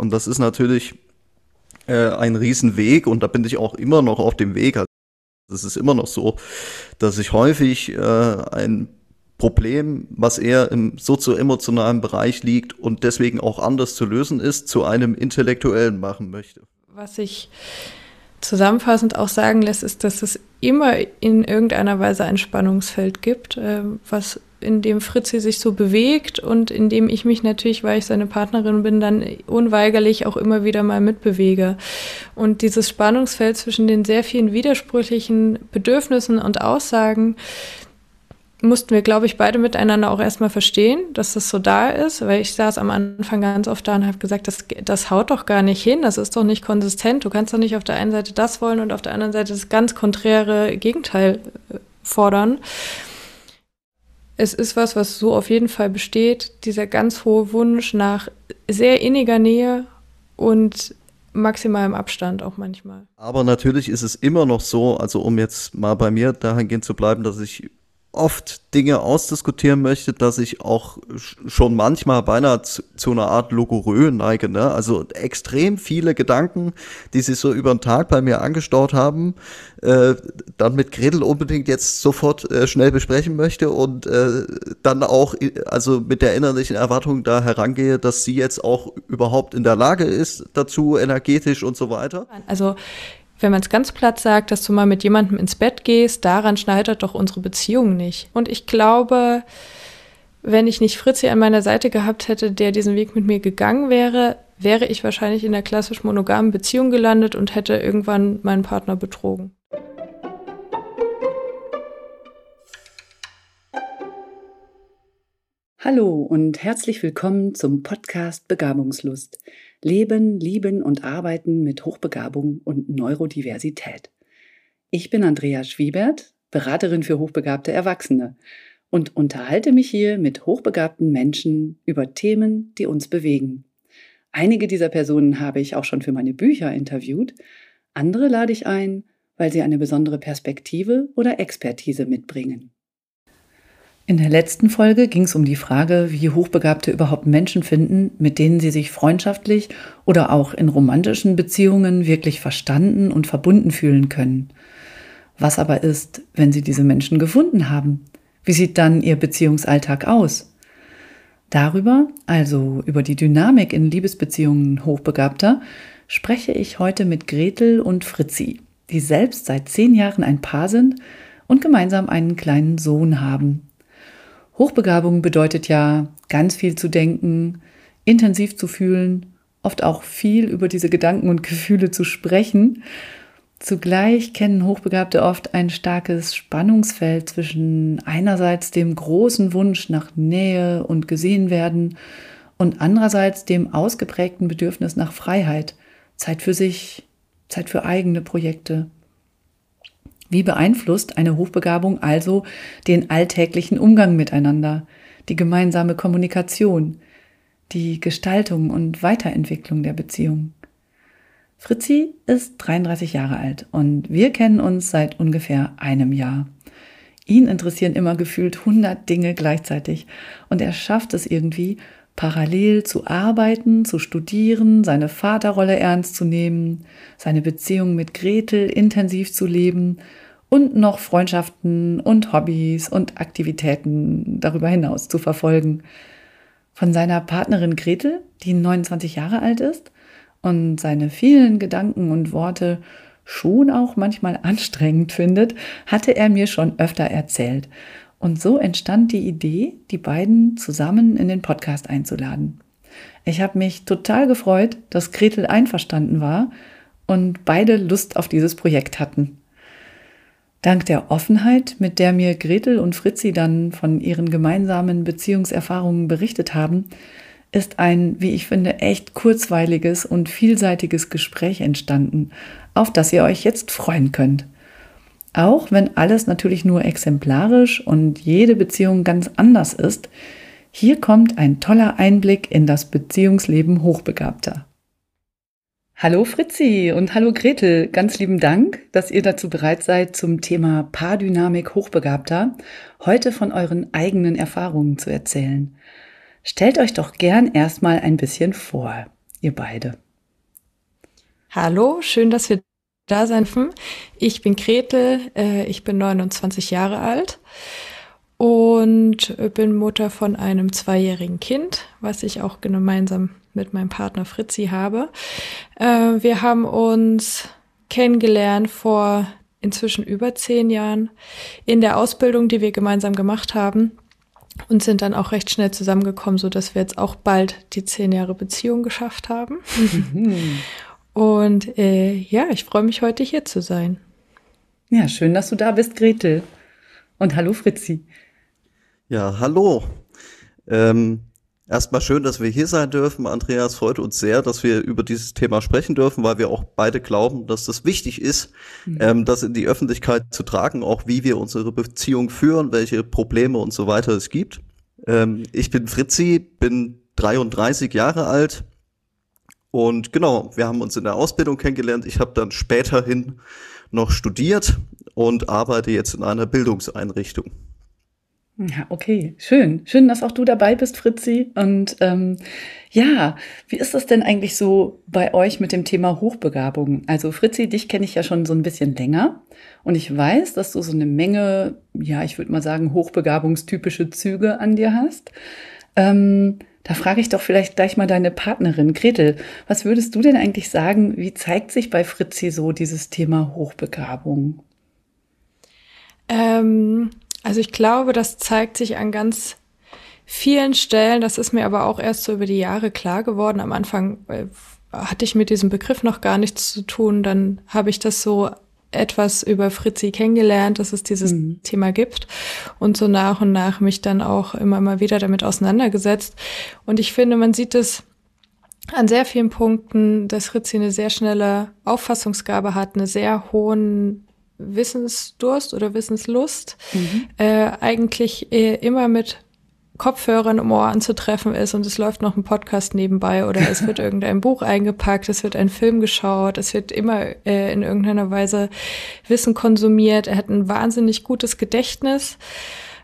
Und das ist natürlich äh, ein Riesenweg und da bin ich auch immer noch auf dem Weg. Also es ist immer noch so, dass ich häufig äh, ein Problem, was eher im sozioemotionalen Bereich liegt und deswegen auch anders zu lösen ist, zu einem intellektuellen machen möchte. Was ich zusammenfassend auch sagen lässt, ist, dass es immer in irgendeiner Weise ein Spannungsfeld gibt, äh, was in dem Fritzi sich so bewegt und in dem ich mich natürlich, weil ich seine Partnerin bin, dann unweigerlich auch immer wieder mal mitbewege. Und dieses Spannungsfeld zwischen den sehr vielen widersprüchlichen Bedürfnissen und Aussagen, mussten wir, glaube ich, beide miteinander auch erstmal verstehen, dass das so da ist, weil ich saß am Anfang ganz oft da und habe gesagt, das, das haut doch gar nicht hin, das ist doch nicht konsistent. Du kannst doch nicht auf der einen Seite das wollen und auf der anderen Seite das ganz konträre Gegenteil äh, fordern. Es ist was, was so auf jeden Fall besteht, dieser ganz hohe Wunsch nach sehr inniger Nähe und maximalem Abstand auch manchmal. Aber natürlich ist es immer noch so, also um jetzt mal bei mir dahingehend zu bleiben, dass ich oft Dinge ausdiskutieren möchte, dass ich auch schon manchmal beinahe zu, zu einer Art Logorö neige. Ne? Also extrem viele Gedanken, die sich so über den Tag bei mir angestaut haben, äh, dann mit Gretel unbedingt jetzt sofort äh, schnell besprechen möchte und äh, dann auch also mit der innerlichen Erwartung da herangehe, dass sie jetzt auch überhaupt in der Lage ist dazu, energetisch und so weiter. Also wenn man es ganz platt sagt, dass du mal mit jemandem ins Bett gehst, daran schneidet doch unsere Beziehung nicht. Und ich glaube, wenn ich nicht Fritzi an meiner Seite gehabt hätte, der diesen Weg mit mir gegangen wäre, wäre ich wahrscheinlich in der klassisch monogamen Beziehung gelandet und hätte irgendwann meinen Partner betrogen. Hallo und herzlich willkommen zum Podcast Begabungslust. Leben, Lieben und Arbeiten mit Hochbegabung und Neurodiversität. Ich bin Andrea Schwiebert, Beraterin für hochbegabte Erwachsene und unterhalte mich hier mit hochbegabten Menschen über Themen, die uns bewegen. Einige dieser Personen habe ich auch schon für meine Bücher interviewt, andere lade ich ein, weil sie eine besondere Perspektive oder Expertise mitbringen. In der letzten Folge ging es um die Frage, wie Hochbegabte überhaupt Menschen finden, mit denen sie sich freundschaftlich oder auch in romantischen Beziehungen wirklich verstanden und verbunden fühlen können. Was aber ist, wenn sie diese Menschen gefunden haben? Wie sieht dann ihr Beziehungsalltag aus? Darüber, also über die Dynamik in Liebesbeziehungen Hochbegabter, spreche ich heute mit Gretel und Fritzi, die selbst seit zehn Jahren ein Paar sind und gemeinsam einen kleinen Sohn haben, Hochbegabung bedeutet ja, ganz viel zu denken, intensiv zu fühlen, oft auch viel über diese Gedanken und Gefühle zu sprechen. Zugleich kennen Hochbegabte oft ein starkes Spannungsfeld zwischen einerseits dem großen Wunsch nach Nähe und gesehen werden und andererseits dem ausgeprägten Bedürfnis nach Freiheit, Zeit für sich, Zeit für eigene Projekte. Wie beeinflusst eine Hochbegabung also den alltäglichen Umgang miteinander, die gemeinsame Kommunikation, die Gestaltung und Weiterentwicklung der Beziehung? Fritzi ist 33 Jahre alt und wir kennen uns seit ungefähr einem Jahr. Ihn interessieren immer gefühlt 100 Dinge gleichzeitig und er schafft es irgendwie, parallel zu arbeiten, zu studieren, seine Vaterrolle ernst zu nehmen, seine Beziehung mit Gretel intensiv zu leben und noch Freundschaften und Hobbys und Aktivitäten darüber hinaus zu verfolgen. Von seiner Partnerin Gretel, die 29 Jahre alt ist und seine vielen Gedanken und Worte schon auch manchmal anstrengend findet, hatte er mir schon öfter erzählt. Und so entstand die Idee, die beiden zusammen in den Podcast einzuladen. Ich habe mich total gefreut, dass Gretel einverstanden war und beide Lust auf dieses Projekt hatten. Dank der Offenheit, mit der mir Gretel und Fritzi dann von ihren gemeinsamen Beziehungserfahrungen berichtet haben, ist ein, wie ich finde, echt kurzweiliges und vielseitiges Gespräch entstanden, auf das ihr euch jetzt freuen könnt. Auch wenn alles natürlich nur exemplarisch und jede Beziehung ganz anders ist, hier kommt ein toller Einblick in das Beziehungsleben Hochbegabter. Hallo Fritzi und hallo Gretel, ganz lieben Dank, dass ihr dazu bereit seid, zum Thema Paardynamik Hochbegabter heute von euren eigenen Erfahrungen zu erzählen. Stellt euch doch gern erstmal ein bisschen vor. ihr beide. Hallo, schön, dass wir da sein. Ich bin Gretel, äh, ich bin 29 Jahre alt und bin Mutter von einem zweijährigen Kind, was ich auch gemeinsam mit meinem Partner Fritzi habe. Äh, wir haben uns kennengelernt vor inzwischen über zehn Jahren in der Ausbildung, die wir gemeinsam gemacht haben und sind dann auch recht schnell zusammengekommen, so dass wir jetzt auch bald die zehn Jahre Beziehung geschafft haben. Mhm. Und äh, ja, ich freue mich heute hier zu sein. Ja, schön, dass du da bist, Gretel. Und hallo, Fritzi. Ja, hallo. Ähm, Erstmal schön, dass wir hier sein dürfen. Andreas freut uns sehr, dass wir über dieses Thema sprechen dürfen, weil wir auch beide glauben, dass das wichtig ist, mhm. ähm, das in die Öffentlichkeit zu tragen, auch wie wir unsere Beziehung führen, welche Probleme und so weiter es gibt. Ähm, ich bin Fritzi, bin 33 Jahre alt und genau, wir haben uns in der Ausbildung kennengelernt. Ich habe dann späterhin noch studiert und arbeite jetzt in einer Bildungseinrichtung. Ja, okay, schön. Schön, dass auch du dabei bist, Fritzi. Und ähm, ja, wie ist das denn eigentlich so bei euch mit dem Thema Hochbegabung? Also Fritzi, dich kenne ich ja schon so ein bisschen länger und ich weiß, dass du so eine Menge, ja, ich würde mal sagen, hochbegabungstypische Züge an dir hast. Ähm, da frage ich doch vielleicht gleich mal deine Partnerin, Gretel. Was würdest du denn eigentlich sagen, wie zeigt sich bei Fritzi so dieses Thema Hochbegabung? Ähm also ich glaube, das zeigt sich an ganz vielen Stellen. Das ist mir aber auch erst so über die Jahre klar geworden. Am Anfang äh, hatte ich mit diesem Begriff noch gar nichts zu tun. Dann habe ich das so etwas über Fritzi kennengelernt, dass es dieses mhm. Thema gibt und so nach und nach mich dann auch immer mal wieder damit auseinandergesetzt. Und ich finde, man sieht es an sehr vielen Punkten, dass Fritzi eine sehr schnelle Auffassungsgabe hat, eine sehr hohen Wissensdurst oder Wissenslust mhm. äh, eigentlich äh, immer mit Kopfhörern im Ohr anzutreffen ist und es läuft noch ein Podcast nebenbei oder es wird irgendein Buch eingepackt, es wird ein Film geschaut, es wird immer äh, in irgendeiner Weise Wissen konsumiert. Er hat ein wahnsinnig gutes Gedächtnis,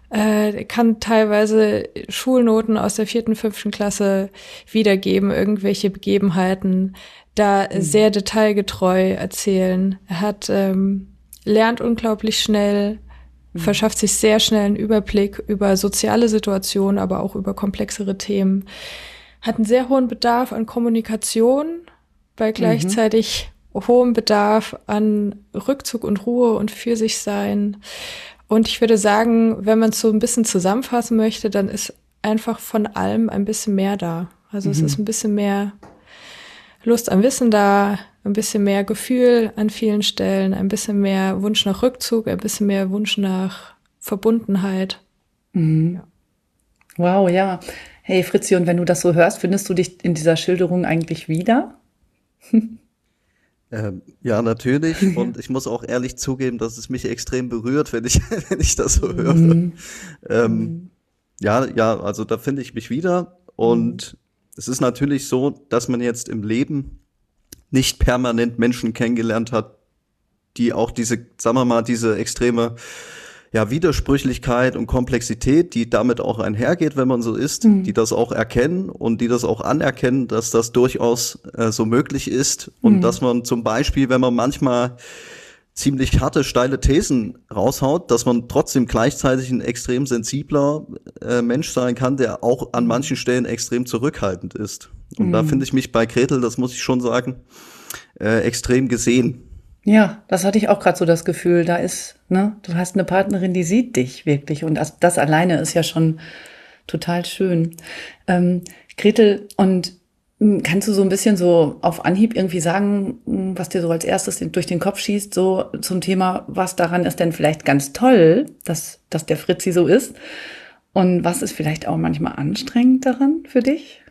äh, kann teilweise Schulnoten aus der vierten, fünften Klasse wiedergeben, irgendwelche Begebenheiten, da mhm. sehr detailgetreu erzählen. Er hat ähm, lernt unglaublich schnell. Verschafft sich sehr schnell einen Überblick über soziale Situationen, aber auch über komplexere Themen, hat einen sehr hohen Bedarf an Kommunikation, bei mhm. gleichzeitig mhm. hohem Bedarf an Rückzug und Ruhe und für sich sein. Und ich würde sagen, wenn man es so ein bisschen zusammenfassen möchte, dann ist einfach von allem ein bisschen mehr da. Also mhm. es ist ein bisschen mehr Lust am Wissen da, ein bisschen mehr Gefühl an vielen Stellen, ein bisschen mehr Wunsch nach Rückzug, ein bisschen mehr Wunsch nach Verbundenheit. Mhm. Ja. Wow, ja. Hey Fritzi, und wenn du das so hörst, findest du dich in dieser Schilderung eigentlich wieder? Ähm, ja, natürlich. Und ich muss auch ehrlich zugeben, dass es mich extrem berührt, wenn ich, wenn ich das so höre. Mhm. Ähm, mhm. ja, ja, also da finde ich mich wieder. Und mhm. Es ist natürlich so, dass man jetzt im Leben nicht permanent Menschen kennengelernt hat, die auch diese, sagen wir mal, diese extreme ja, Widersprüchlichkeit und Komplexität, die damit auch einhergeht, wenn man so ist, mhm. die das auch erkennen und die das auch anerkennen, dass das durchaus äh, so möglich ist und mhm. dass man zum Beispiel, wenn man manchmal ziemlich harte, steile Thesen raushaut, dass man trotzdem gleichzeitig ein extrem sensibler äh, Mensch sein kann, der auch an manchen Stellen extrem zurückhaltend ist. Und mhm. da finde ich mich bei Gretel, das muss ich schon sagen, äh, extrem gesehen. Ja, das hatte ich auch gerade so das Gefühl. Da ist, ne, du hast eine Partnerin, die sieht dich wirklich. Und das, das alleine ist ja schon total schön. Ähm, Gretel, und kannst du so ein bisschen so auf Anhieb irgendwie sagen, hm, was dir so als erstes durch den Kopf schießt, so zum Thema, was daran ist denn vielleicht ganz toll, dass, dass der Fritzi so ist? Und was ist vielleicht auch manchmal anstrengend daran für dich?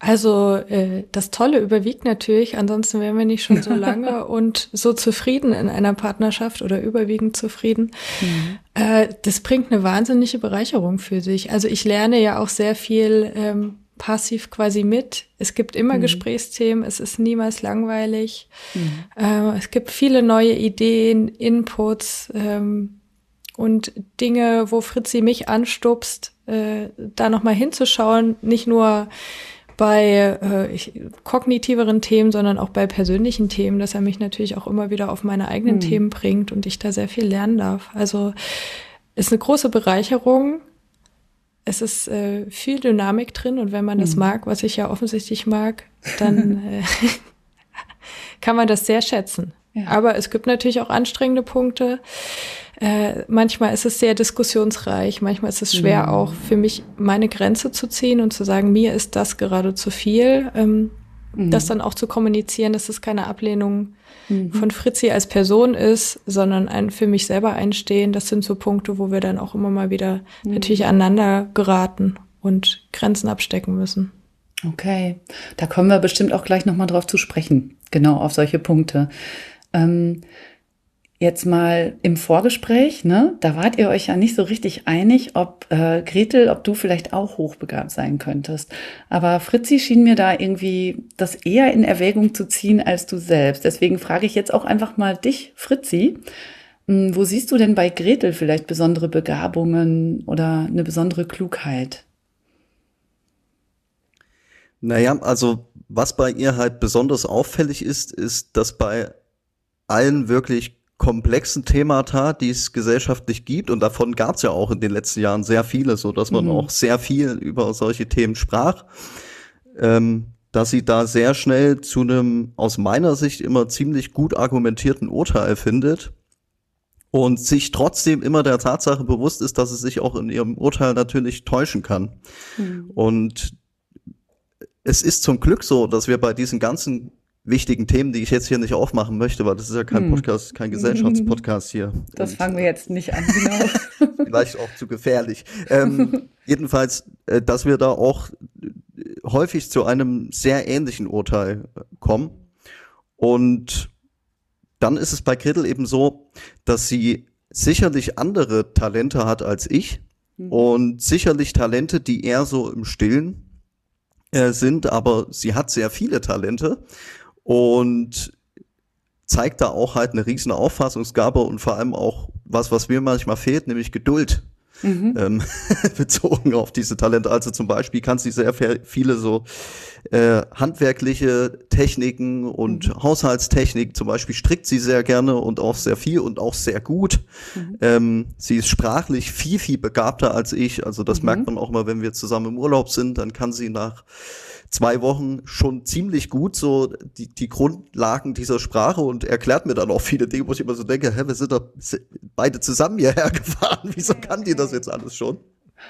Also äh, das Tolle überwiegt natürlich, ansonsten wären wir nicht schon so lange und so zufrieden in einer Partnerschaft oder überwiegend zufrieden. Mhm. Äh, das bringt eine wahnsinnige Bereicherung für sich. Also ich lerne ja auch sehr viel ähm, passiv quasi mit. Es gibt immer mhm. Gesprächsthemen, es ist niemals langweilig. Mhm. Äh, es gibt viele neue Ideen, Inputs ähm, und Dinge, wo Fritzi mich anstupst, äh, da nochmal hinzuschauen, nicht nur bei äh, ich, kognitiveren Themen, sondern auch bei persönlichen Themen, dass er mich natürlich auch immer wieder auf meine eigenen mhm. Themen bringt und ich da sehr viel lernen darf. Also ist eine große Bereicherung. Es ist äh, viel Dynamik drin und wenn man das mhm. mag, was ich ja offensichtlich mag, dann äh, kann man das sehr schätzen. Ja. Aber es gibt natürlich auch anstrengende Punkte. Äh, manchmal ist es sehr diskussionsreich, manchmal ist es schwer mhm. auch für mich meine Grenze zu ziehen und zu sagen, mir ist das gerade zu viel. Ähm, mhm. Das dann auch zu kommunizieren, dass es keine Ablehnung mhm. von Fritzi als Person ist, sondern ein für mich selber einstehen. Das sind so Punkte, wo wir dann auch immer mal wieder mhm. natürlich aneinander geraten und Grenzen abstecken müssen. Okay, da kommen wir bestimmt auch gleich nochmal drauf zu sprechen, genau auf solche Punkte. Ähm, jetzt mal im Vorgespräch, ne, da wart ihr euch ja nicht so richtig einig, ob äh, Gretel, ob du vielleicht auch hochbegabt sein könntest. Aber Fritzi schien mir da irgendwie das eher in Erwägung zu ziehen als du selbst. Deswegen frage ich jetzt auch einfach mal dich, Fritzi. Hm, wo siehst du denn bei Gretel vielleicht besondere Begabungen oder eine besondere Klugheit? Naja, also was bei ihr halt besonders auffällig ist, ist, dass bei allen wirklich komplexen Themata, die es gesellschaftlich gibt, und davon gab es ja auch in den letzten Jahren sehr viele, so dass man mhm. auch sehr viel über solche Themen sprach, ähm, dass sie da sehr schnell zu einem aus meiner Sicht immer ziemlich gut argumentierten Urteil findet und sich trotzdem immer der Tatsache bewusst ist, dass es sich auch in ihrem Urteil natürlich täuschen kann. Mhm. Und es ist zum Glück so, dass wir bei diesen ganzen wichtigen Themen, die ich jetzt hier nicht aufmachen möchte, weil das ist ja kein hm. Podcast, kein Gesellschaftspodcast hier. Das Und, fangen wir jetzt nicht an, genau. vielleicht auch zu gefährlich. Ähm, jedenfalls, äh, dass wir da auch häufig zu einem sehr ähnlichen Urteil äh, kommen. Und dann ist es bei Gretel eben so, dass sie sicherlich andere Talente hat als ich mhm. und sicherlich Talente, die eher so im Stillen äh, sind, aber sie hat sehr viele Talente und zeigt da auch halt eine riesen Auffassungsgabe und vor allem auch was, was mir manchmal fehlt, nämlich Geduld. Mhm. Ähm, bezogen auf diese Talente. Also zum Beispiel kann sie sehr viele so äh, handwerkliche Techniken und mhm. Haushaltstechnik, zum Beispiel strickt sie sehr gerne und auch sehr viel und auch sehr gut. Mhm. Ähm, sie ist sprachlich viel, viel begabter als ich. Also das mhm. merkt man auch mal, wenn wir zusammen im Urlaub sind, dann kann sie nach zwei Wochen schon ziemlich gut so die, die Grundlagen dieser Sprache und erklärt mir dann auch viele Dinge, wo ich immer so denke, hä, wir sind doch beide zusammen hierher gefahren. Wieso kann die das jetzt alles schon?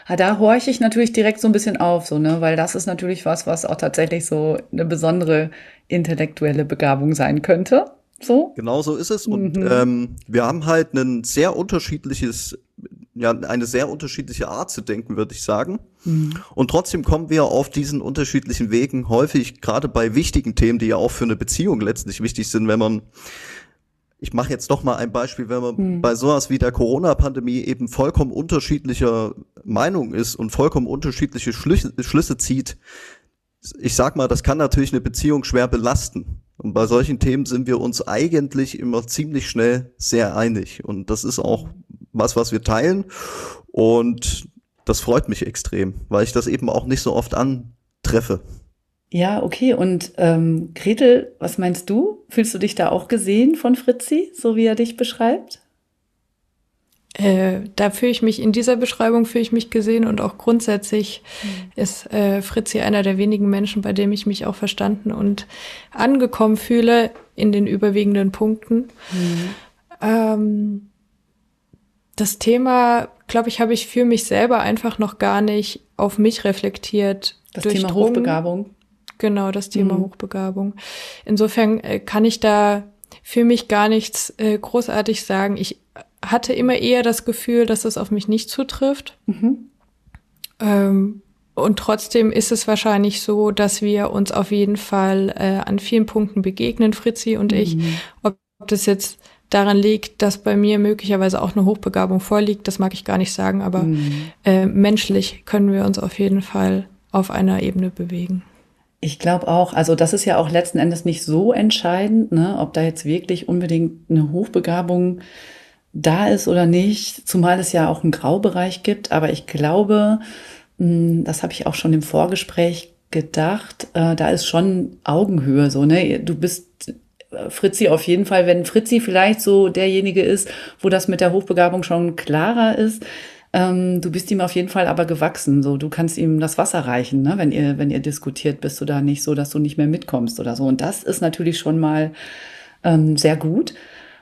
Ja, da horche ich natürlich direkt so ein bisschen auf, so, ne, weil das ist natürlich was, was auch tatsächlich so eine besondere intellektuelle Begabung sein könnte. So. Genau so ist es. Und mhm. ähm, wir haben halt ein sehr unterschiedliches ja eine sehr unterschiedliche Art zu denken, würde ich sagen. Mhm. Und trotzdem kommen wir auf diesen unterschiedlichen Wegen häufig, gerade bei wichtigen Themen, die ja auch für eine Beziehung letztlich wichtig sind, wenn man ich mache jetzt doch mal ein Beispiel, wenn man mhm. bei sowas wie der Corona-Pandemie eben vollkommen unterschiedlicher Meinung ist und vollkommen unterschiedliche Schlüsse, Schlüsse zieht, ich sag mal, das kann natürlich eine Beziehung schwer belasten. Und bei solchen Themen sind wir uns eigentlich immer ziemlich schnell sehr einig. Und das ist auch was, was wir teilen. Und das freut mich extrem, weil ich das eben auch nicht so oft antreffe. Ja, okay. Und ähm, Gretel, was meinst du? Fühlst du dich da auch gesehen von Fritzi, so wie er dich beschreibt? Äh, da fühle ich mich in dieser Beschreibung fühle ich mich gesehen und auch grundsätzlich mhm. ist äh, Fritzi einer der wenigen Menschen, bei dem ich mich auch verstanden und angekommen fühle in den überwiegenden Punkten. Mhm. Ähm, das Thema, glaube ich, habe ich für mich selber einfach noch gar nicht auf mich reflektiert. Das Thema Hochbegabung. Genau, das Thema mhm. Hochbegabung. Insofern äh, kann ich da für mich gar nichts äh, großartig sagen. Ich hatte immer eher das Gefühl, dass es auf mich nicht zutrifft. Mhm. Ähm, und trotzdem ist es wahrscheinlich so, dass wir uns auf jeden Fall äh, an vielen Punkten begegnen, Fritzi und mhm. ich. Ob das jetzt daran liegt, dass bei mir möglicherweise auch eine Hochbegabung vorliegt, das mag ich gar nicht sagen, aber mhm. äh, menschlich können wir uns auf jeden Fall auf einer Ebene bewegen. Ich glaube auch, also das ist ja auch letzten Endes nicht so entscheidend, ne, ob da jetzt wirklich unbedingt eine Hochbegabung da ist oder nicht, zumal es ja auch einen Graubereich gibt. Aber ich glaube, hm, das habe ich auch schon im Vorgespräch gedacht, äh, da ist schon Augenhöhe so, ne? Du bist äh, Fritzi auf jeden Fall, wenn Fritzi vielleicht so derjenige ist, wo das mit der Hochbegabung schon klarer ist, ähm, du bist ihm auf jeden Fall aber gewachsen. So, du kannst ihm das Wasser reichen, ne? wenn ihr, wenn ihr diskutiert, bist du da nicht so, dass du nicht mehr mitkommst oder so. Und das ist natürlich schon mal ähm, sehr gut.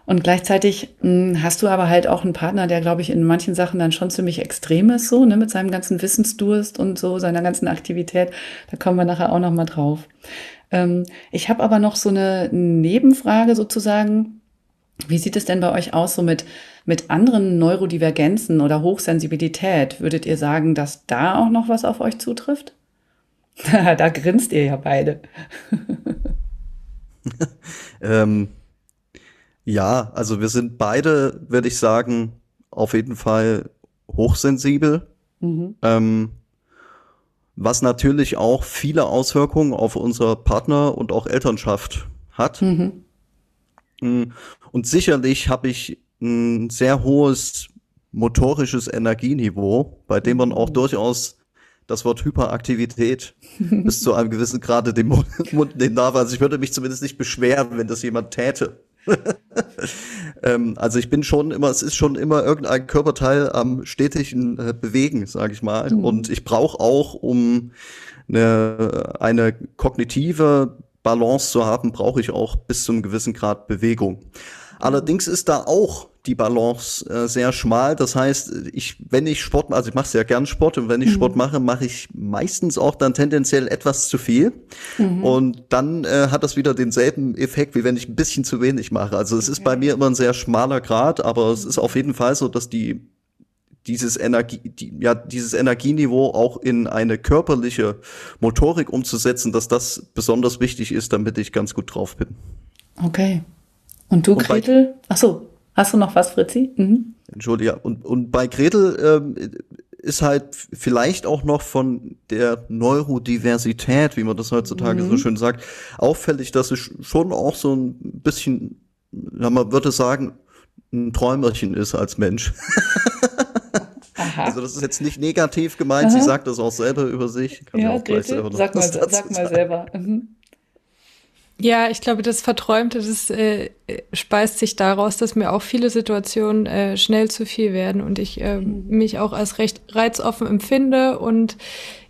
Und gleichzeitig mh, hm, hast du aber halt auch einen Partner, der, glaube ich, in manchen Sachen dann schon ziemlich extrem ist, so, ne, mit seinem ganzen Wissensdurst und so, seiner ganzen Aktivität. Da kommen wir nachher auch nochmal drauf. Ähm, ich habe aber noch so eine Nebenfrage sozusagen. Wie sieht es denn bei euch aus, so mit, mit anderen Neurodivergenzen oder Hochsensibilität? Würdet ihr sagen, dass da auch noch was auf euch zutrifft? da grinst ihr ja beide. ähm, ja, also wir sind beide, würde ich sagen, auf jeden Fall hochsensibel. Mhm. Ähm, was natürlich auch viele Auswirkungen auf unsere Partner und auch Elternschaft hat. Mhm. Mm, und sicherlich habe ich ein sehr hohes motorisches Energieniveau, bei dem man auch mhm. durchaus das Wort Hyperaktivität bis zu einem gewissen Grade den Mund nehmen darf. Also ich würde mich zumindest nicht beschweren, wenn das jemand täte. ähm, also ich bin schon immer, es ist schon immer irgendein Körperteil am stetigen äh, Bewegen, sage ich mal. Mhm. Und ich brauche auch, um eine, eine kognitive Balance zu haben, brauche ich auch bis zu einem gewissen Grad Bewegung. Allerdings ist da auch die Balance äh, sehr schmal. Das heißt, ich, wenn ich Sport, also ich mache sehr gern Sport und wenn ich mhm. Sport mache, mache ich meistens auch dann tendenziell etwas zu viel. Mhm. Und dann äh, hat das wieder denselben Effekt, wie wenn ich ein bisschen zu wenig mache. Also es ist bei mir immer ein sehr schmaler Grad, aber es ist auf jeden Fall so, dass die dieses Energie, die, ja, dieses Energieniveau auch in eine körperliche Motorik umzusetzen, dass das besonders wichtig ist, damit ich ganz gut drauf bin. Okay. Und du, und Gretel? Ach so, hast du noch was, Fritzi? Mhm. Entschuldige. Und, und bei Gretel ähm, ist halt vielleicht auch noch von der Neurodiversität, wie man das heutzutage mhm. so schön sagt, auffällig, dass es schon auch so ein bisschen, ja, man würde sagen, ein Träumerchen ist als Mensch. Also das ist jetzt nicht negativ gemeint, Aha. sie sagt das auch selber über sich. Kann ja, auch gleich selber sag, mal, sag mal selber. Mhm. Ja, ich glaube, das Verträumte, das äh, speist sich daraus, dass mir auch viele Situationen äh, schnell zu viel werden und ich äh, mich auch als recht reizoffen empfinde und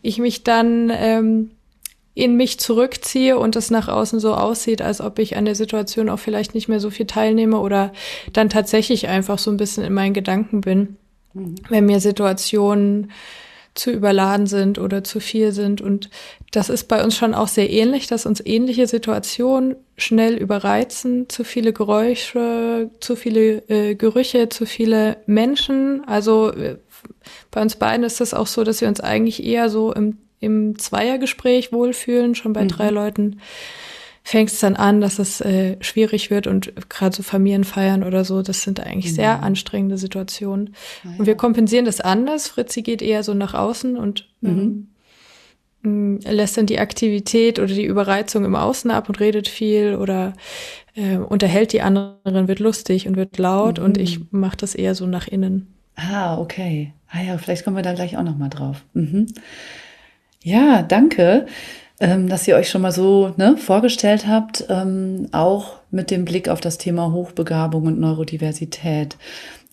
ich mich dann ähm, in mich zurückziehe und es nach außen so aussieht, als ob ich an der Situation auch vielleicht nicht mehr so viel teilnehme oder dann tatsächlich einfach so ein bisschen in meinen Gedanken bin, mhm. wenn mir Situationen zu überladen sind oder zu viel sind. Und das ist bei uns schon auch sehr ähnlich, dass uns ähnliche Situationen schnell überreizen, zu viele Geräusche, zu viele äh, Gerüche, zu viele Menschen. Also äh, bei uns beiden ist das auch so, dass wir uns eigentlich eher so im, im Zweiergespräch wohlfühlen, schon bei mhm. drei Leuten fängt es dann an, dass es äh, schwierig wird und gerade so Familienfeiern oder so, das sind eigentlich mhm. sehr anstrengende Situationen. Ja. Und wir kompensieren das anders. Fritzi geht eher so nach außen und mhm. ähm, lässt dann die Aktivität oder die Überreizung im Außen ab und redet viel oder äh, unterhält die anderen, wird lustig und wird laut mhm. und ich mache das eher so nach innen. Ah, okay. Ah ja, vielleicht kommen wir da gleich auch noch mal drauf. Mhm. Ja, danke ähm, dass ihr euch schon mal so ne, vorgestellt habt, ähm, auch mit dem Blick auf das Thema Hochbegabung und Neurodiversität.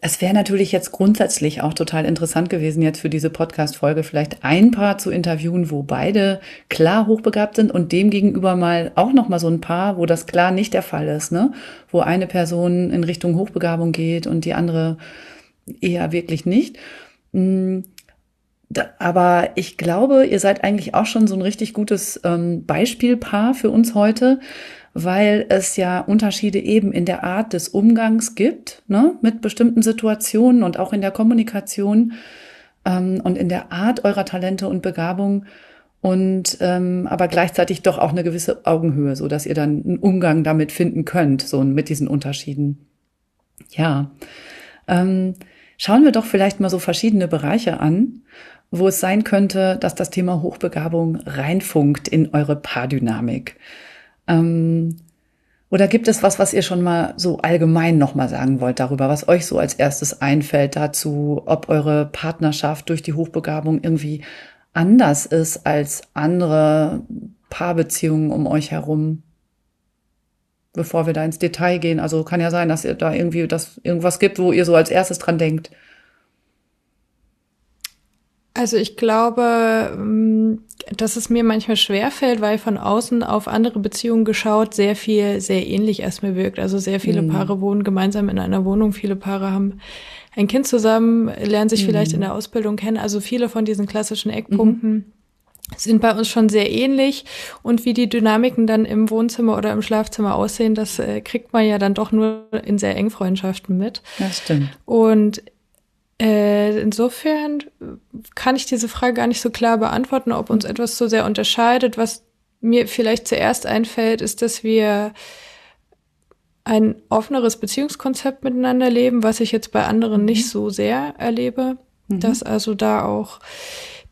Es wäre natürlich jetzt grundsätzlich auch total interessant gewesen, jetzt für diese Podcast-Folge vielleicht ein Paar zu interviewen, wo beide klar hochbegabt sind und demgegenüber mal auch noch mal so ein Paar, wo das klar nicht der Fall ist, ne? Wo eine Person in Richtung Hochbegabung geht und die andere eher wirklich nicht. Hm aber ich glaube, ihr seid eigentlich auch schon so ein richtig gutes ähm, Beispielpaar für uns heute, weil es ja Unterschiede eben in der Art des Umgangs gibt, ne, mit bestimmten Situationen und auch in der Kommunikation ähm, und in der Art eurer Talente und Begabung und ähm, aber gleichzeitig doch auch eine gewisse Augenhöhe, so dass ihr dann einen Umgang damit finden könnt, so mit diesen Unterschieden. Ja, ähm, schauen wir doch vielleicht mal so verschiedene Bereiche an wo es sein könnte, dass das Thema Hochbegabung reinfunkt in eure Paardynamik. Ähm, oder gibt es was, was ihr schon mal so allgemein nochmal sagen wollt darüber, was euch so als erstes einfällt dazu, ob eure Partnerschaft durch die Hochbegabung irgendwie anders ist als andere Paarbeziehungen um euch herum? Bevor wir da ins Detail gehen. Also kann ja sein, dass ihr da irgendwie das irgendwas gibt, wo ihr so als erstes dran denkt. Also ich glaube, ähm, dass es mir manchmal schwerfällt, weil von außen auf andere Beziehungen geschaut sehr viel, sehr ähnlich erstmal wirkt. Also sehr viele mhm. Paare wohnen gemeinsam in einer Wohnung, viele Paare haben ein Kind zusammen, lernen sich mhm. vielleicht in der Ausbildung kennen. Also viele von diesen klassischen Eckpunkten mhm. sind bei uns schon sehr ähnlich. Und wie die Dynamiken dann im Wohnzimmer oder im Schlafzimmer aussehen, das äh, kriegt man ja dann doch nur in sehr engen Freundschaften mit. Das stimmt. Und äh, insofern kann ich diese Frage gar nicht so klar beantworten, ob uns etwas so sehr unterscheidet. Was mir vielleicht zuerst einfällt, ist, dass wir ein offeneres Beziehungskonzept miteinander leben, was ich jetzt bei anderen mhm. nicht so sehr erlebe, mhm. dass also da auch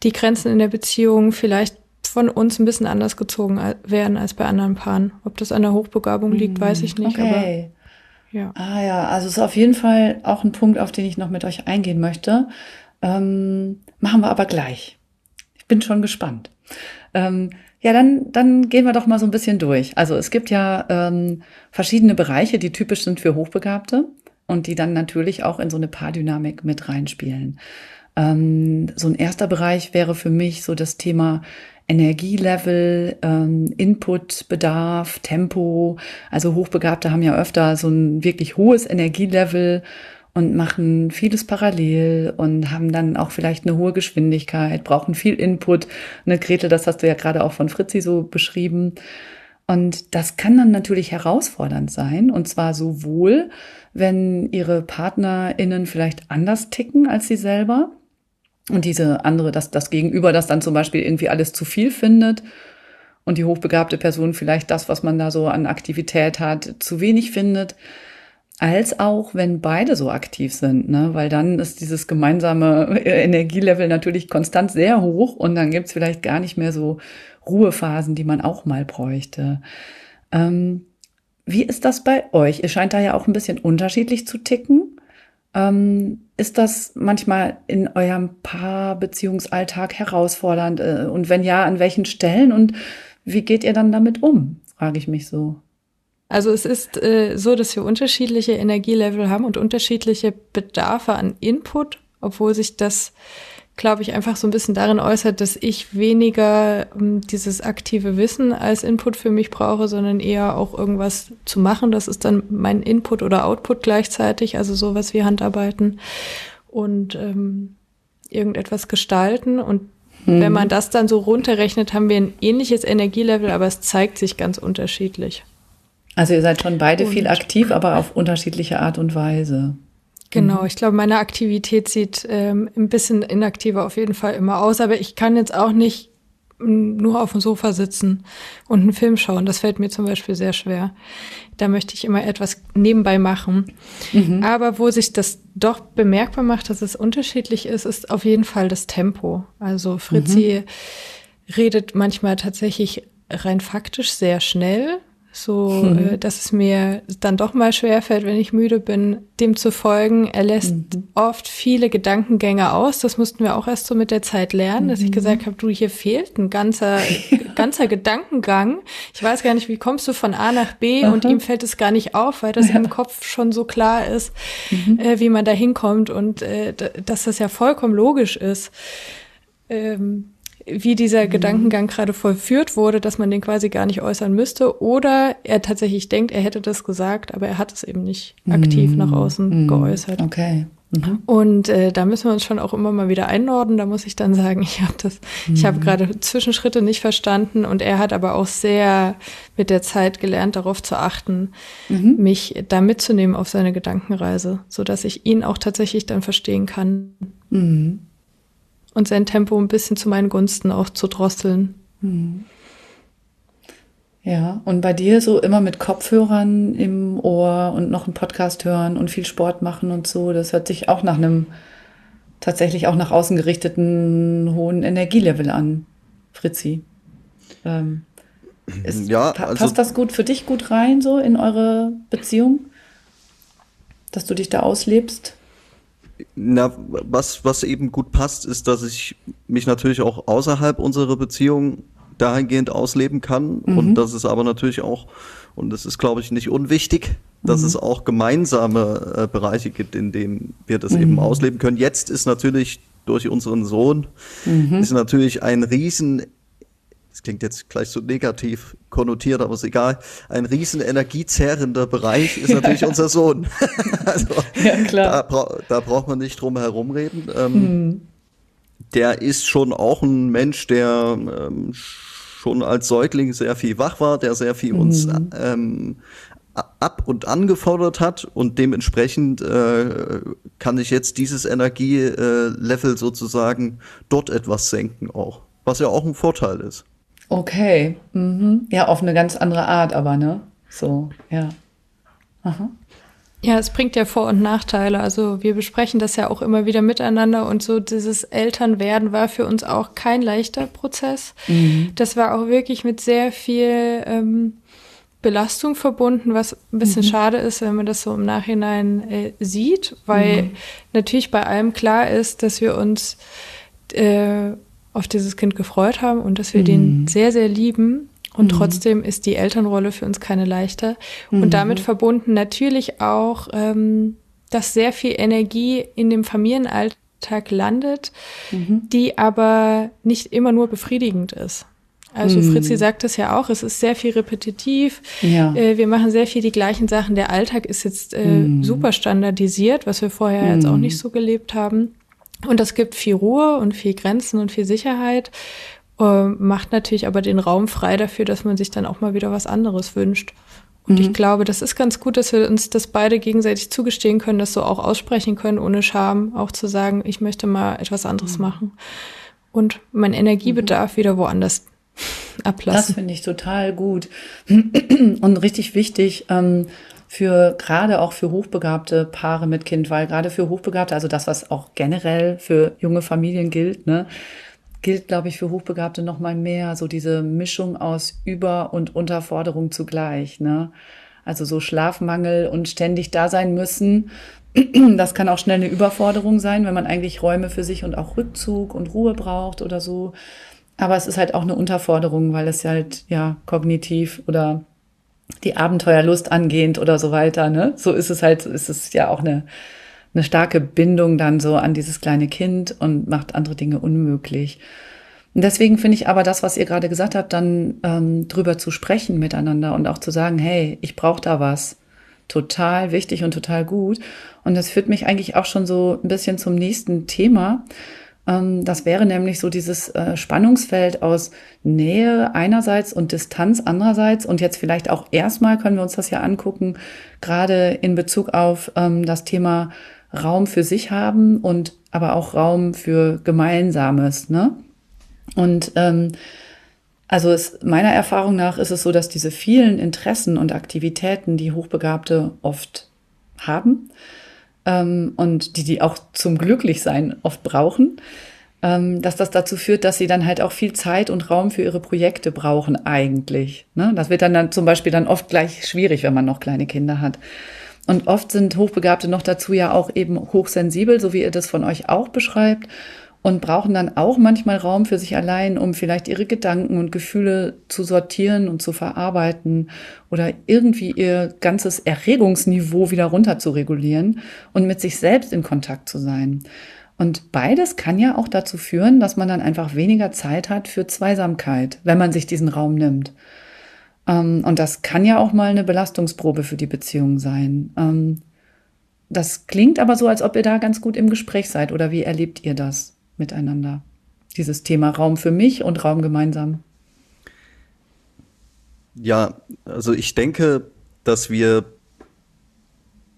die Grenzen in der Beziehung vielleicht von uns ein bisschen anders gezogen werden als bei anderen Paaren. Ob das an der Hochbegabung liegt, weiß ich nicht. Okay. Ja. Ah ja, also ist auf jeden Fall auch ein Punkt, auf den ich noch mit euch eingehen möchte. Ähm, machen wir aber gleich. Ich bin schon gespannt. Ähm, ja, dann, dann gehen wir doch mal so ein bisschen durch. Also es gibt ja ähm, verschiedene Bereiche, die typisch sind für Hochbegabte und die dann natürlich auch in so eine Paardynamik mit reinspielen. Ähm, so ein erster Bereich wäre für mich so das Thema Energielevel, ähm, Inputbedarf, Tempo. Also Hochbegabte haben ja öfter so ein wirklich hohes Energielevel und machen vieles parallel und haben dann auch vielleicht eine hohe Geschwindigkeit, brauchen viel Input. Ne, Gretel, das hast du ja gerade auch von Fritzi so beschrieben. Und das kann dann natürlich herausfordernd sein. Und zwar sowohl, wenn ihre PartnerInnen vielleicht anders ticken als sie selber und diese andere, das, das Gegenüber, das dann zum Beispiel irgendwie alles zu viel findet und die hochbegabte Person vielleicht das, was man da so an Aktivität hat, zu wenig findet, als auch wenn beide so aktiv sind, ne? weil dann ist dieses gemeinsame Energielevel natürlich konstant sehr hoch und dann gibt's vielleicht gar nicht mehr so Ruhephasen, die man auch mal bräuchte. Ähm, wie ist das bei euch? Ihr scheint da ja auch ein bisschen unterschiedlich zu ticken. Ähm, ist das manchmal in eurem Paarbeziehungsalltag herausfordernd? Äh, und wenn ja, an welchen Stellen? Und wie geht ihr dann damit um? Frage ich mich so. Also es ist äh, so, dass wir unterschiedliche Energielevel haben und unterschiedliche Bedarfe an Input, obwohl sich das glaube ich, einfach so ein bisschen darin äußert, dass ich weniger um, dieses aktive Wissen als Input für mich brauche, sondern eher auch irgendwas zu machen. Das ist dann mein Input oder Output gleichzeitig, also sowas wie Handarbeiten und ähm, irgendetwas gestalten. Und mhm. wenn man das dann so runterrechnet, haben wir ein ähnliches Energielevel, aber es zeigt sich ganz unterschiedlich. Also ihr seid schon beide und, viel aktiv, aber auf unterschiedliche Art und Weise. Genau, mhm. ich glaube, meine Aktivität sieht ähm, ein bisschen inaktiver auf jeden Fall immer aus, aber ich kann jetzt auch nicht nur auf dem Sofa sitzen und einen Film schauen. Das fällt mir zum Beispiel sehr schwer. Da möchte ich immer etwas nebenbei machen. Mhm. Aber wo sich das doch bemerkbar macht, dass es unterschiedlich ist, ist auf jeden Fall das Tempo. Also Fritzi mhm. redet manchmal tatsächlich rein faktisch sehr schnell so mhm. äh, dass es mir dann doch mal schwerfällt, wenn ich müde bin, dem zu folgen. Er lässt mhm. oft viele Gedankengänge aus. Das mussten wir auch erst so mit der Zeit lernen, mhm. dass ich mhm. gesagt habe, du, hier fehlt ein ganzer, ganzer Gedankengang. Ich weiß gar nicht, wie kommst du von A nach B Aha. und ihm fällt es gar nicht auf, weil das ja. im Kopf schon so klar ist, mhm. äh, wie man da hinkommt und äh, dass das ja vollkommen logisch ist. Ähm, wie dieser mhm. Gedankengang gerade vollführt wurde, dass man den quasi gar nicht äußern müsste, oder er tatsächlich denkt, er hätte das gesagt, aber er hat es eben nicht aktiv mhm. nach außen mhm. geäußert. Okay. Mhm. Und äh, da müssen wir uns schon auch immer mal wieder einordnen. Da muss ich dann sagen, ich habe das, ich habe mhm. gerade Zwischenschritte nicht verstanden und er hat aber auch sehr mit der Zeit gelernt, darauf zu achten, mhm. mich da mitzunehmen auf seine Gedankenreise, so dass ich ihn auch tatsächlich dann verstehen kann. Mhm und sein Tempo ein bisschen zu meinen Gunsten auch zu drosseln. Hm. Ja, und bei dir so immer mit Kopfhörern im Ohr und noch einen Podcast hören und viel Sport machen und so, das hört sich auch nach einem tatsächlich auch nach außen gerichteten hohen Energielevel an, Fritzi. Ähm, ist, ja, also, passt das gut für dich gut rein, so in eure Beziehung? Dass du dich da auslebst? Na, was, was eben gut passt, ist, dass ich mich natürlich auch außerhalb unserer Beziehung dahingehend ausleben kann. Mhm. Und das ist aber natürlich auch, und das ist, glaube ich, nicht unwichtig, dass mhm. es auch gemeinsame äh, Bereiche gibt, in denen wir das mhm. eben ausleben können. Jetzt ist natürlich durch unseren Sohn, mhm. ist natürlich ein riesen das klingt jetzt gleich so negativ konnotiert, aber ist egal. Ein riesen energiezerrender Bereich ist natürlich unser Sohn. also, ja, klar. Da, bra da, braucht man nicht drum herum reden. Ähm, mhm. Der ist schon auch ein Mensch, der ähm, schon als Säugling sehr viel wach war, der sehr viel uns ähm, ab und angefordert hat und dementsprechend äh, kann ich jetzt dieses Energielevel sozusagen dort etwas senken auch, was ja auch ein Vorteil ist. Okay. Mhm. Ja, auf eine ganz andere Art, aber, ne? So, ja. Aha. Ja, es bringt ja Vor- und Nachteile. Also wir besprechen das ja auch immer wieder miteinander und so dieses Elternwerden war für uns auch kein leichter Prozess. Mhm. Das war auch wirklich mit sehr viel ähm, Belastung verbunden, was ein bisschen mhm. schade ist, wenn man das so im Nachhinein äh, sieht, weil mhm. natürlich bei allem klar ist, dass wir uns äh, auf dieses Kind gefreut haben und dass wir mhm. den sehr, sehr lieben. Und mhm. trotzdem ist die Elternrolle für uns keine leichte. Mhm. Und damit verbunden natürlich auch, ähm, dass sehr viel Energie in dem Familienalltag landet, mhm. die aber nicht immer nur befriedigend ist. Also mhm. Fritzi sagt es ja auch, es ist sehr viel repetitiv. Ja. Äh, wir machen sehr viel die gleichen Sachen. Der Alltag ist jetzt äh, mhm. super standardisiert, was wir vorher jetzt auch nicht so gelebt haben. Und das gibt viel Ruhe und viel Grenzen und viel Sicherheit, äh, macht natürlich aber den Raum frei dafür, dass man sich dann auch mal wieder was anderes wünscht. Und mhm. ich glaube, das ist ganz gut, dass wir uns das beide gegenseitig zugestehen können, das so auch aussprechen können, ohne Scham, auch zu sagen, ich möchte mal etwas anderes mhm. machen. Und mein Energiebedarf mhm. wieder woanders ablassen. Das finde ich total gut und richtig wichtig. Ähm, für gerade auch für hochbegabte Paare mit Kind, weil gerade für Hochbegabte, also das, was auch generell für junge Familien gilt, ne, gilt, glaube ich, für Hochbegabte noch mal mehr, so diese Mischung aus Über- und Unterforderung zugleich, ne? Also so Schlafmangel und ständig da sein müssen. Das kann auch schnell eine Überforderung sein, wenn man eigentlich Räume für sich und auch Rückzug und Ruhe braucht oder so. Aber es ist halt auch eine Unterforderung, weil es halt ja kognitiv oder die Abenteuerlust angehend oder so weiter. Ne? So ist es halt, ist es ja auch eine, eine starke Bindung dann so an dieses kleine Kind und macht andere Dinge unmöglich. Und deswegen finde ich aber das, was ihr gerade gesagt habt, dann ähm, drüber zu sprechen miteinander und auch zu sagen, hey, ich brauche da was. Total wichtig und total gut. Und das führt mich eigentlich auch schon so ein bisschen zum nächsten Thema. Ähm, das wäre nämlich so dieses äh, Spannungsfeld aus Nähe einerseits und Distanz andererseits. Und jetzt vielleicht auch erstmal können wir uns das ja angucken, gerade in Bezug auf ähm, das Thema Raum für sich haben und aber auch Raum für Gemeinsames. Ne? Und ähm, also es, meiner Erfahrung nach ist es so, dass diese vielen Interessen und Aktivitäten, die Hochbegabte oft haben, ähm, und die die auch zum Glücklichsein oft brauchen, ähm, dass das dazu führt, dass sie dann halt auch viel Zeit und Raum für ihre Projekte brauchen eigentlich. Ne? Das wird dann, dann zum Beispiel dann oft gleich schwierig, wenn man noch kleine Kinder hat. Und oft sind Hochbegabte noch dazu ja auch eben hochsensibel, so wie ihr das von euch auch beschreibt und brauchen dann auch manchmal Raum für sich allein, um vielleicht ihre Gedanken und Gefühle zu sortieren und zu verarbeiten oder irgendwie ihr ganzes Erregungsniveau wieder runter zu regulieren und mit sich selbst in Kontakt zu sein. Und beides kann ja auch dazu führen, dass man dann einfach weniger Zeit hat für Zweisamkeit, wenn man sich diesen Raum nimmt. Ähm, und das kann ja auch mal eine Belastungsprobe für die Beziehung sein. Ähm, das klingt aber so, als ob ihr da ganz gut im Gespräch seid. Oder wie erlebt ihr das? Miteinander. Dieses Thema Raum für mich und Raum gemeinsam. Ja, also ich denke, dass wir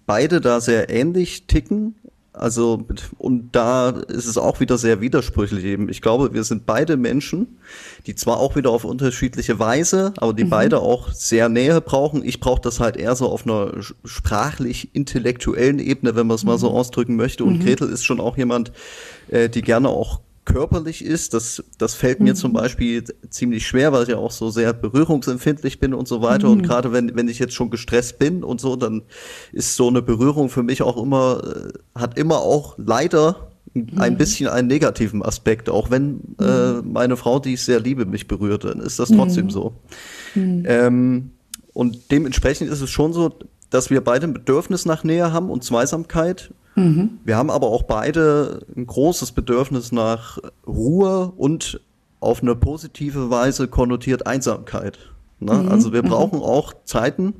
beide da sehr ähnlich ticken. Also, und da ist es auch wieder sehr widersprüchlich eben. Ich glaube, wir sind beide Menschen, die zwar auch wieder auf unterschiedliche Weise, aber die mhm. beide auch sehr Nähe brauchen. Ich brauche das halt eher so auf einer sprachlich-intellektuellen Ebene, wenn man es mal so mhm. ausdrücken möchte. Und mhm. Gretel ist schon auch jemand, äh, die gerne auch körperlich ist. Das, das fällt mir mhm. zum Beispiel ziemlich schwer, weil ich ja auch so sehr berührungsempfindlich bin und so weiter. Mhm. Und gerade wenn, wenn ich jetzt schon gestresst bin und so, dann ist so eine Berührung für mich auch immer, äh, hat immer auch leider ein mhm. bisschen einen negativen Aspekt, auch wenn äh, mhm. meine Frau, die ich sehr liebe, mich berührt, dann ist das trotzdem mhm. so. Ähm, und dementsprechend ist es schon so, dass wir beide ein Bedürfnis nach Nähe haben und Zweisamkeit. Mhm. Wir haben aber auch beide ein großes Bedürfnis nach Ruhe und auf eine positive Weise konnotiert Einsamkeit. Ne? Mhm. Also wir brauchen auch Zeiten,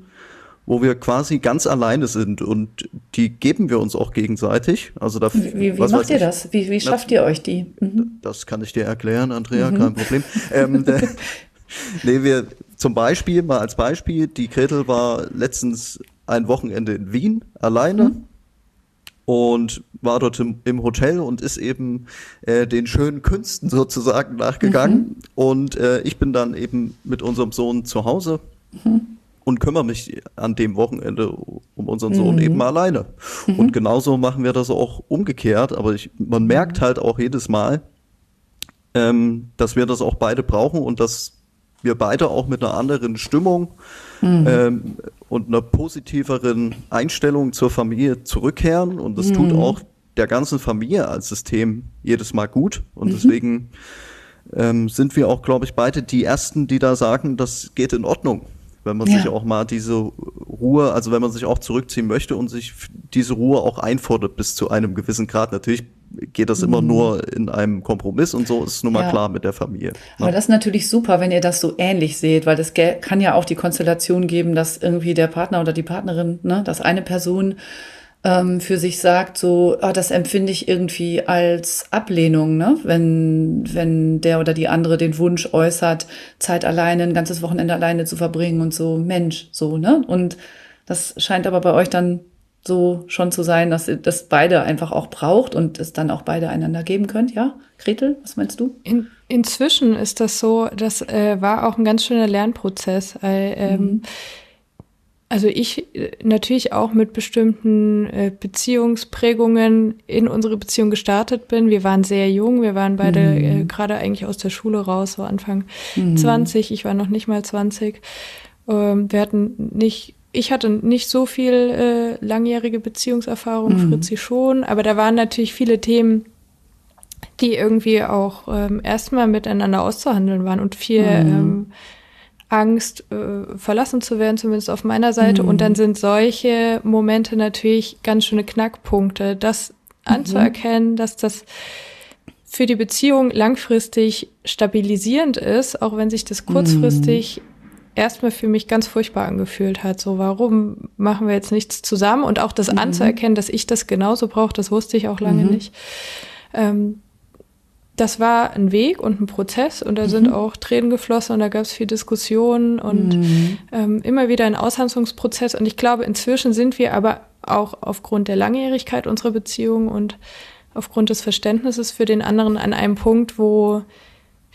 wo wir quasi ganz alleine sind und die geben wir uns auch gegenseitig. Also da, wie, wie macht ihr das? Wie, wie schafft ihr euch die? Mhm. Das kann ich dir erklären, Andrea, mhm. kein Problem. ähm, nee, wir zum Beispiel, mal als Beispiel, die Gretel war letztens ein Wochenende in Wien alleine. Mhm. Und war dort im, im, Hotel und ist eben äh, den schönen Künsten sozusagen nachgegangen. Mhm. Und äh, ich bin dann eben mit unserem Sohn zu Hause. Mhm und kümmere mich an dem Wochenende um unseren Sohn mhm. eben alleine. Mhm. Und genauso machen wir das auch umgekehrt. Aber ich, man merkt halt auch jedes Mal, ähm, dass wir das auch beide brauchen und dass wir beide auch mit einer anderen Stimmung mhm. ähm, und einer positiveren Einstellung zur Familie zurückkehren. Und das tut mhm. auch der ganzen Familie als System jedes Mal gut. Und mhm. deswegen ähm, sind wir auch, glaube ich, beide die Ersten, die da sagen, das geht in Ordnung wenn man ja. sich auch mal diese Ruhe, also wenn man sich auch zurückziehen möchte und sich diese Ruhe auch einfordert bis zu einem gewissen Grad. Natürlich geht das mhm. immer nur in einem Kompromiss und so ist nun mal ja. klar mit der Familie. Ne? Aber das ist natürlich super, wenn ihr das so ähnlich seht, weil das kann ja auch die Konstellation geben, dass irgendwie der Partner oder die Partnerin, ne, dass eine Person ähm, für sich sagt, so, ah, das empfinde ich irgendwie als Ablehnung, ne? wenn, wenn der oder die andere den Wunsch äußert, Zeit alleine, ein ganzes Wochenende alleine zu verbringen und so, Mensch, so, ne? Und das scheint aber bei euch dann so schon zu sein, dass ihr das beide einfach auch braucht und es dann auch beide einander geben könnt, ja? Gretel, was meinst du? In, inzwischen ist das so, das äh, war auch ein ganz schöner Lernprozess. Weil, ähm, mhm also ich äh, natürlich auch mit bestimmten äh, Beziehungsprägungen in unsere Beziehung gestartet bin. Wir waren sehr jung, wir waren beide mhm. äh, gerade eigentlich aus der Schule raus, so Anfang mhm. 20, ich war noch nicht mal 20. Ähm, wir hatten nicht, ich hatte nicht so viel äh, langjährige Beziehungserfahrung, mhm. Fritzi schon, aber da waren natürlich viele Themen, die irgendwie auch ähm, erstmal miteinander auszuhandeln waren und viel mhm. ähm, Angst, äh, verlassen zu werden, zumindest auf meiner Seite. Mhm. Und dann sind solche Momente natürlich ganz schöne Knackpunkte, das mhm. anzuerkennen, dass das für die Beziehung langfristig stabilisierend ist, auch wenn sich das kurzfristig mhm. Erstmal für mich ganz furchtbar angefühlt hat. So, warum machen wir jetzt nichts zusammen? Und auch das mhm. anzuerkennen, dass ich das genauso brauche, das wusste ich auch lange mhm. nicht. Ähm, das war ein Weg und ein Prozess und da mhm. sind auch Tränen geflossen und da gab es viel Diskussion und mhm. ähm, immer wieder ein Aushandlungsprozess. Und ich glaube, inzwischen sind wir aber auch aufgrund der Langjährigkeit unserer Beziehung und aufgrund des Verständnisses für den anderen an einem Punkt, wo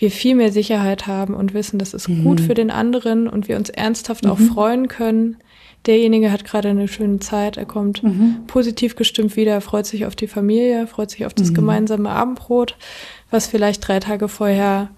wir viel mehr Sicherheit haben und wissen, das ist mhm. gut für den anderen und wir uns ernsthaft auch mhm. freuen können. Derjenige hat gerade eine schöne Zeit, er kommt mhm. positiv gestimmt wieder, freut sich auf die Familie, freut sich auf das mhm. gemeinsame Abendbrot was vielleicht drei Tage vorher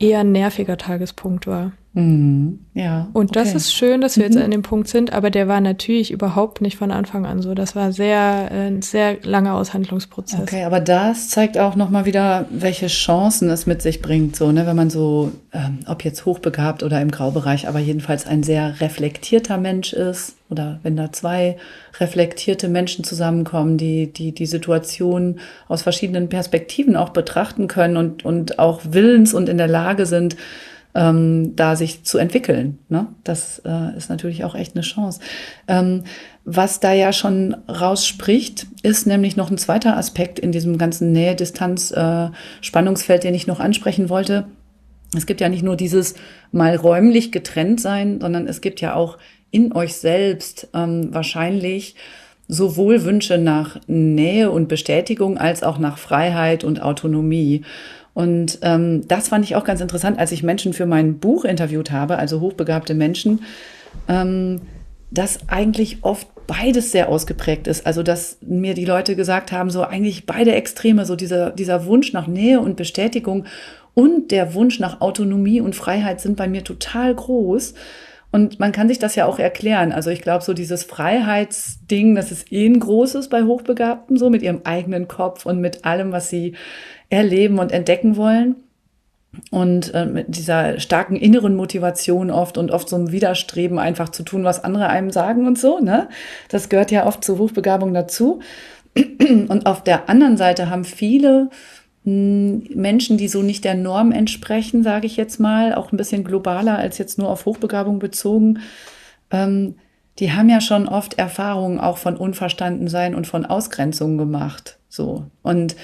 eher ein nerviger Tagespunkt war. Mhm. Ja. Und das okay. ist schön, dass wir jetzt mhm. an dem Punkt sind, aber der war natürlich überhaupt nicht von Anfang an so. Das war sehr, äh, ein sehr langer Aushandlungsprozess. Okay, aber das zeigt auch nochmal wieder, welche Chancen es mit sich bringt, so, ne, wenn man so, ähm, ob jetzt hochbegabt oder im Graubereich, aber jedenfalls ein sehr reflektierter Mensch ist oder wenn da zwei reflektierte Menschen zusammenkommen, die, die die Situation aus verschiedenen Perspektiven auch betrachten können und, und auch willens und in der Lage sind, ähm, da sich zu entwickeln. Ne? Das äh, ist natürlich auch echt eine Chance. Ähm, was da ja schon rausspricht, ist nämlich noch ein zweiter Aspekt in diesem ganzen Nähe-Distanz-Spannungsfeld, äh, den ich noch ansprechen wollte. Es gibt ja nicht nur dieses mal räumlich getrennt sein, sondern es gibt ja auch in euch selbst ähm, wahrscheinlich sowohl Wünsche nach Nähe und Bestätigung als auch nach Freiheit und Autonomie. Und ähm, das fand ich auch ganz interessant, als ich Menschen für mein Buch interviewt habe, also hochbegabte Menschen, ähm, dass eigentlich oft beides sehr ausgeprägt ist. Also, dass mir die Leute gesagt haben, so eigentlich beide Extreme, so dieser, dieser Wunsch nach Nähe und Bestätigung und der Wunsch nach Autonomie und Freiheit sind bei mir total groß. Und man kann sich das ja auch erklären. Also ich glaube, so dieses Freiheitsding, das ist eh ein großes bei Hochbegabten, so mit ihrem eigenen Kopf und mit allem, was sie erleben und entdecken wollen. Und äh, mit dieser starken inneren Motivation oft und oft so einem Widerstreben, einfach zu tun, was andere einem sagen und so. Ne? Das gehört ja oft zur Hochbegabung dazu. Und auf der anderen Seite haben viele Menschen, die so nicht der Norm entsprechen, sage ich jetzt mal, auch ein bisschen globaler als jetzt nur auf Hochbegabung bezogen, ähm, die haben ja schon oft Erfahrungen auch von Unverstandensein und von Ausgrenzung gemacht. So. Und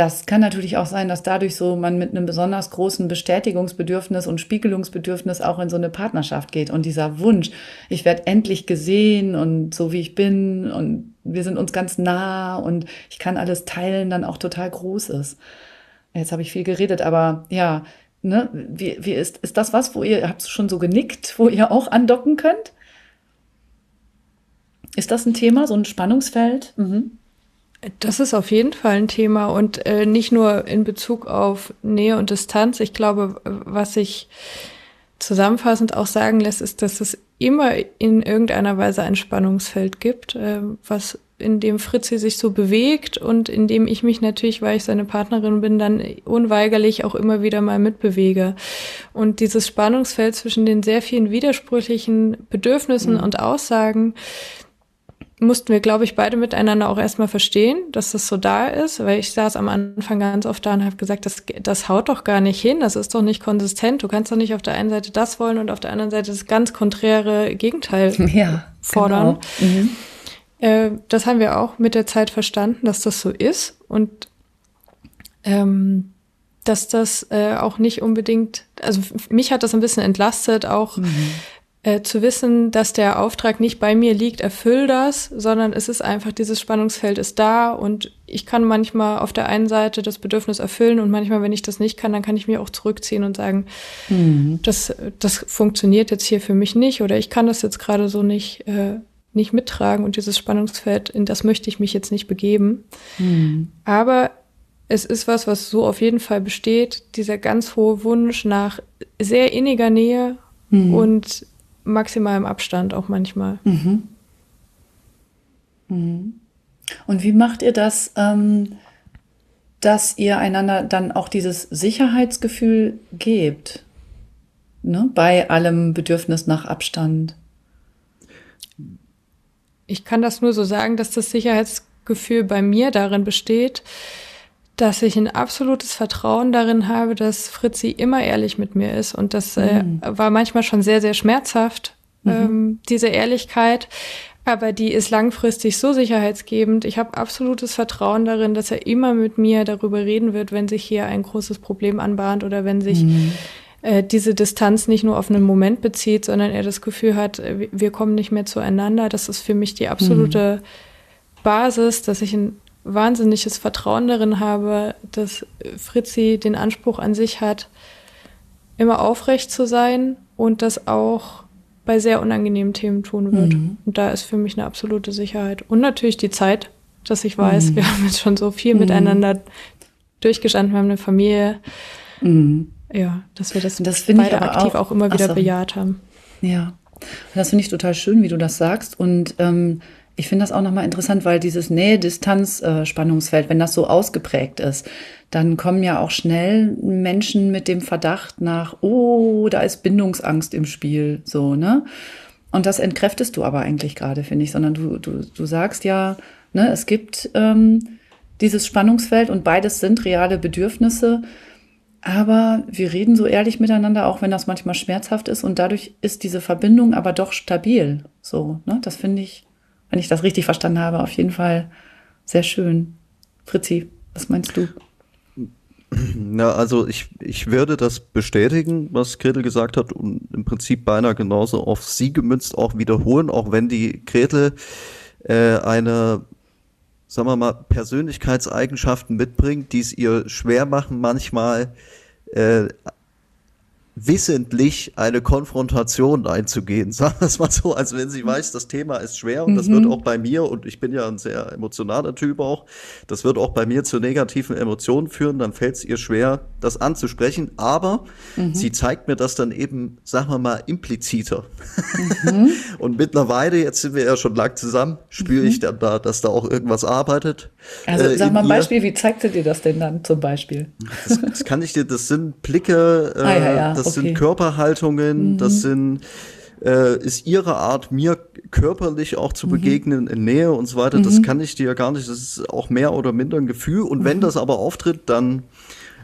das kann natürlich auch sein, dass dadurch so man mit einem besonders großen Bestätigungsbedürfnis und Spiegelungsbedürfnis auch in so eine Partnerschaft geht. Und dieser Wunsch, ich werde endlich gesehen und so wie ich bin und wir sind uns ganz nah und ich kann alles teilen, dann auch total groß ist. Jetzt habe ich viel geredet, aber ja, ne, wie, wie ist, ist das was, wo ihr, habt schon so genickt, wo ihr auch andocken könnt? Ist das ein Thema, so ein Spannungsfeld? Mhm. Das ist auf jeden Fall ein Thema und äh, nicht nur in Bezug auf Nähe und Distanz. Ich glaube, was sich zusammenfassend auch sagen lässt, ist, dass es immer in irgendeiner Weise ein Spannungsfeld gibt, äh, was in dem Fritzi sich so bewegt und in dem ich mich natürlich, weil ich seine Partnerin bin, dann unweigerlich auch immer wieder mal mitbewege. Und dieses Spannungsfeld zwischen den sehr vielen widersprüchlichen Bedürfnissen mhm. und Aussagen, mussten wir, glaube ich, beide miteinander auch erstmal verstehen, dass das so da ist, weil ich saß am Anfang ganz oft da und habe gesagt, das, das haut doch gar nicht hin, das ist doch nicht konsistent. Du kannst doch nicht auf der einen Seite das wollen und auf der anderen Seite das ganz konträre Gegenteil ja, fordern. Genau. Mhm. Äh, das haben wir auch mit der Zeit verstanden, dass das so ist und ähm, dass das äh, auch nicht unbedingt, also mich hat das ein bisschen entlastet, auch mhm äh, zu wissen, dass der Auftrag nicht bei mir liegt, erfüll das, sondern es ist einfach, dieses Spannungsfeld ist da und ich kann manchmal auf der einen Seite das Bedürfnis erfüllen und manchmal, wenn ich das nicht kann, dann kann ich mich auch zurückziehen und sagen, mhm. das, das funktioniert jetzt hier für mich nicht oder ich kann das jetzt gerade so nicht, äh, nicht mittragen und dieses Spannungsfeld, in das möchte ich mich jetzt nicht begeben. Mhm. Aber es ist was, was so auf jeden Fall besteht, dieser ganz hohe Wunsch nach sehr inniger Nähe mhm. und maximal im Abstand auch manchmal. Mhm. Mhm. Und wie macht ihr das, ähm, dass ihr einander dann auch dieses Sicherheitsgefühl gebt? Ne? Bei allem Bedürfnis nach Abstand. Ich kann das nur so sagen, dass das Sicherheitsgefühl bei mir darin besteht, dass ich ein absolutes Vertrauen darin habe, dass Fritzi immer ehrlich mit mir ist. Und das äh, mhm. war manchmal schon sehr, sehr schmerzhaft, mhm. ähm, diese Ehrlichkeit. Aber die ist langfristig so sicherheitsgebend. Ich habe absolutes Vertrauen darin, dass er immer mit mir darüber reden wird, wenn sich hier ein großes Problem anbahnt oder wenn sich mhm. äh, diese Distanz nicht nur auf einen Moment bezieht, sondern er das Gefühl hat, äh, wir kommen nicht mehr zueinander. Das ist für mich die absolute mhm. Basis, dass ich ein wahnsinniges Vertrauen darin habe, dass Fritzi den Anspruch an sich hat, immer aufrecht zu sein und das auch bei sehr unangenehmen Themen tun wird. Mhm. Und da ist für mich eine absolute Sicherheit. Und natürlich die Zeit, dass ich weiß, mhm. wir haben jetzt schon so viel mhm. miteinander durchgestanden, wir haben eine Familie. Mhm. Ja, dass wir das, das beide aktiv auch, auch immer wieder so. bejaht haben. Ja, das finde ich total schön, wie du das sagst. Und ähm, ich finde das auch nochmal interessant, weil dieses Nähe-Distanz-Spannungsfeld, wenn das so ausgeprägt ist, dann kommen ja auch schnell Menschen mit dem Verdacht nach, oh, da ist Bindungsangst im Spiel, so, ne? Und das entkräftest du aber eigentlich gerade, finde ich, sondern du, du, du sagst ja, ne, es gibt ähm, dieses Spannungsfeld und beides sind reale Bedürfnisse. Aber wir reden so ehrlich miteinander, auch wenn das manchmal schmerzhaft ist. Und dadurch ist diese Verbindung aber doch stabil. So, ne? Das finde ich, wenn ich das richtig verstanden habe, auf jeden Fall sehr schön. Fritzi, was meinst du? Na, also ich, ich würde das bestätigen, was Gretel gesagt hat und im Prinzip beinahe genauso auf sie gemünzt auch wiederholen, auch wenn die Gretel äh, eine, sagen wir mal, Persönlichkeitseigenschaften mitbringt, die es ihr schwer machen, manchmal äh, wissentlich eine Konfrontation einzugehen. Sagen wir es mal so, als wenn sie weiß, das Thema ist schwer und mhm. das wird auch bei mir, und ich bin ja ein sehr emotionaler Typ auch, das wird auch bei mir zu negativen Emotionen führen, dann fällt es ihr schwer, das anzusprechen, aber mhm. sie zeigt mir das dann eben, sagen wir mal, impliziter. Mhm. und mittlerweile, jetzt sind wir ja schon lang zusammen, spüre ich mhm. dann da, dass da auch irgendwas arbeitet. Also äh, sag mal ein Beispiel, wie zeigt sie dir das denn dann zum Beispiel? Das, das kann ich dir, das sind Blicke, äh, ah, ja, ja. Das okay. sind Körperhaltungen, mhm. das sind äh, ist ihre Art, mir körperlich auch zu mhm. begegnen, in Nähe und so weiter. Mhm. Das kann ich dir ja gar nicht. Das ist auch mehr oder minder ein Gefühl. Und wenn mhm. das aber auftritt, dann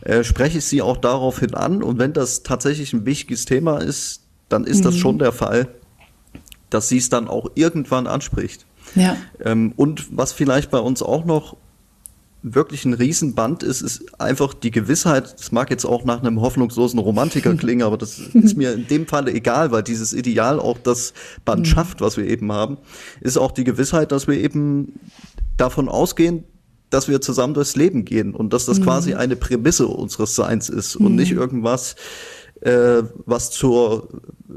äh, spreche ich sie auch daraufhin an. Und wenn das tatsächlich ein wichtiges Thema ist, dann ist das mhm. schon der Fall, dass sie es dann auch irgendwann anspricht. Ja. Ähm, und was vielleicht bei uns auch noch wirklich ein Riesenband ist, ist einfach die Gewissheit, das mag jetzt auch nach einem hoffnungslosen Romantiker klingen, aber das ist mir in dem Falle egal, weil dieses Ideal auch das Band mhm. schafft, was wir eben haben, ist auch die Gewissheit, dass wir eben davon ausgehen, dass wir zusammen durchs Leben gehen und dass das mhm. quasi eine Prämisse unseres Seins ist und mhm. nicht irgendwas, äh, was zur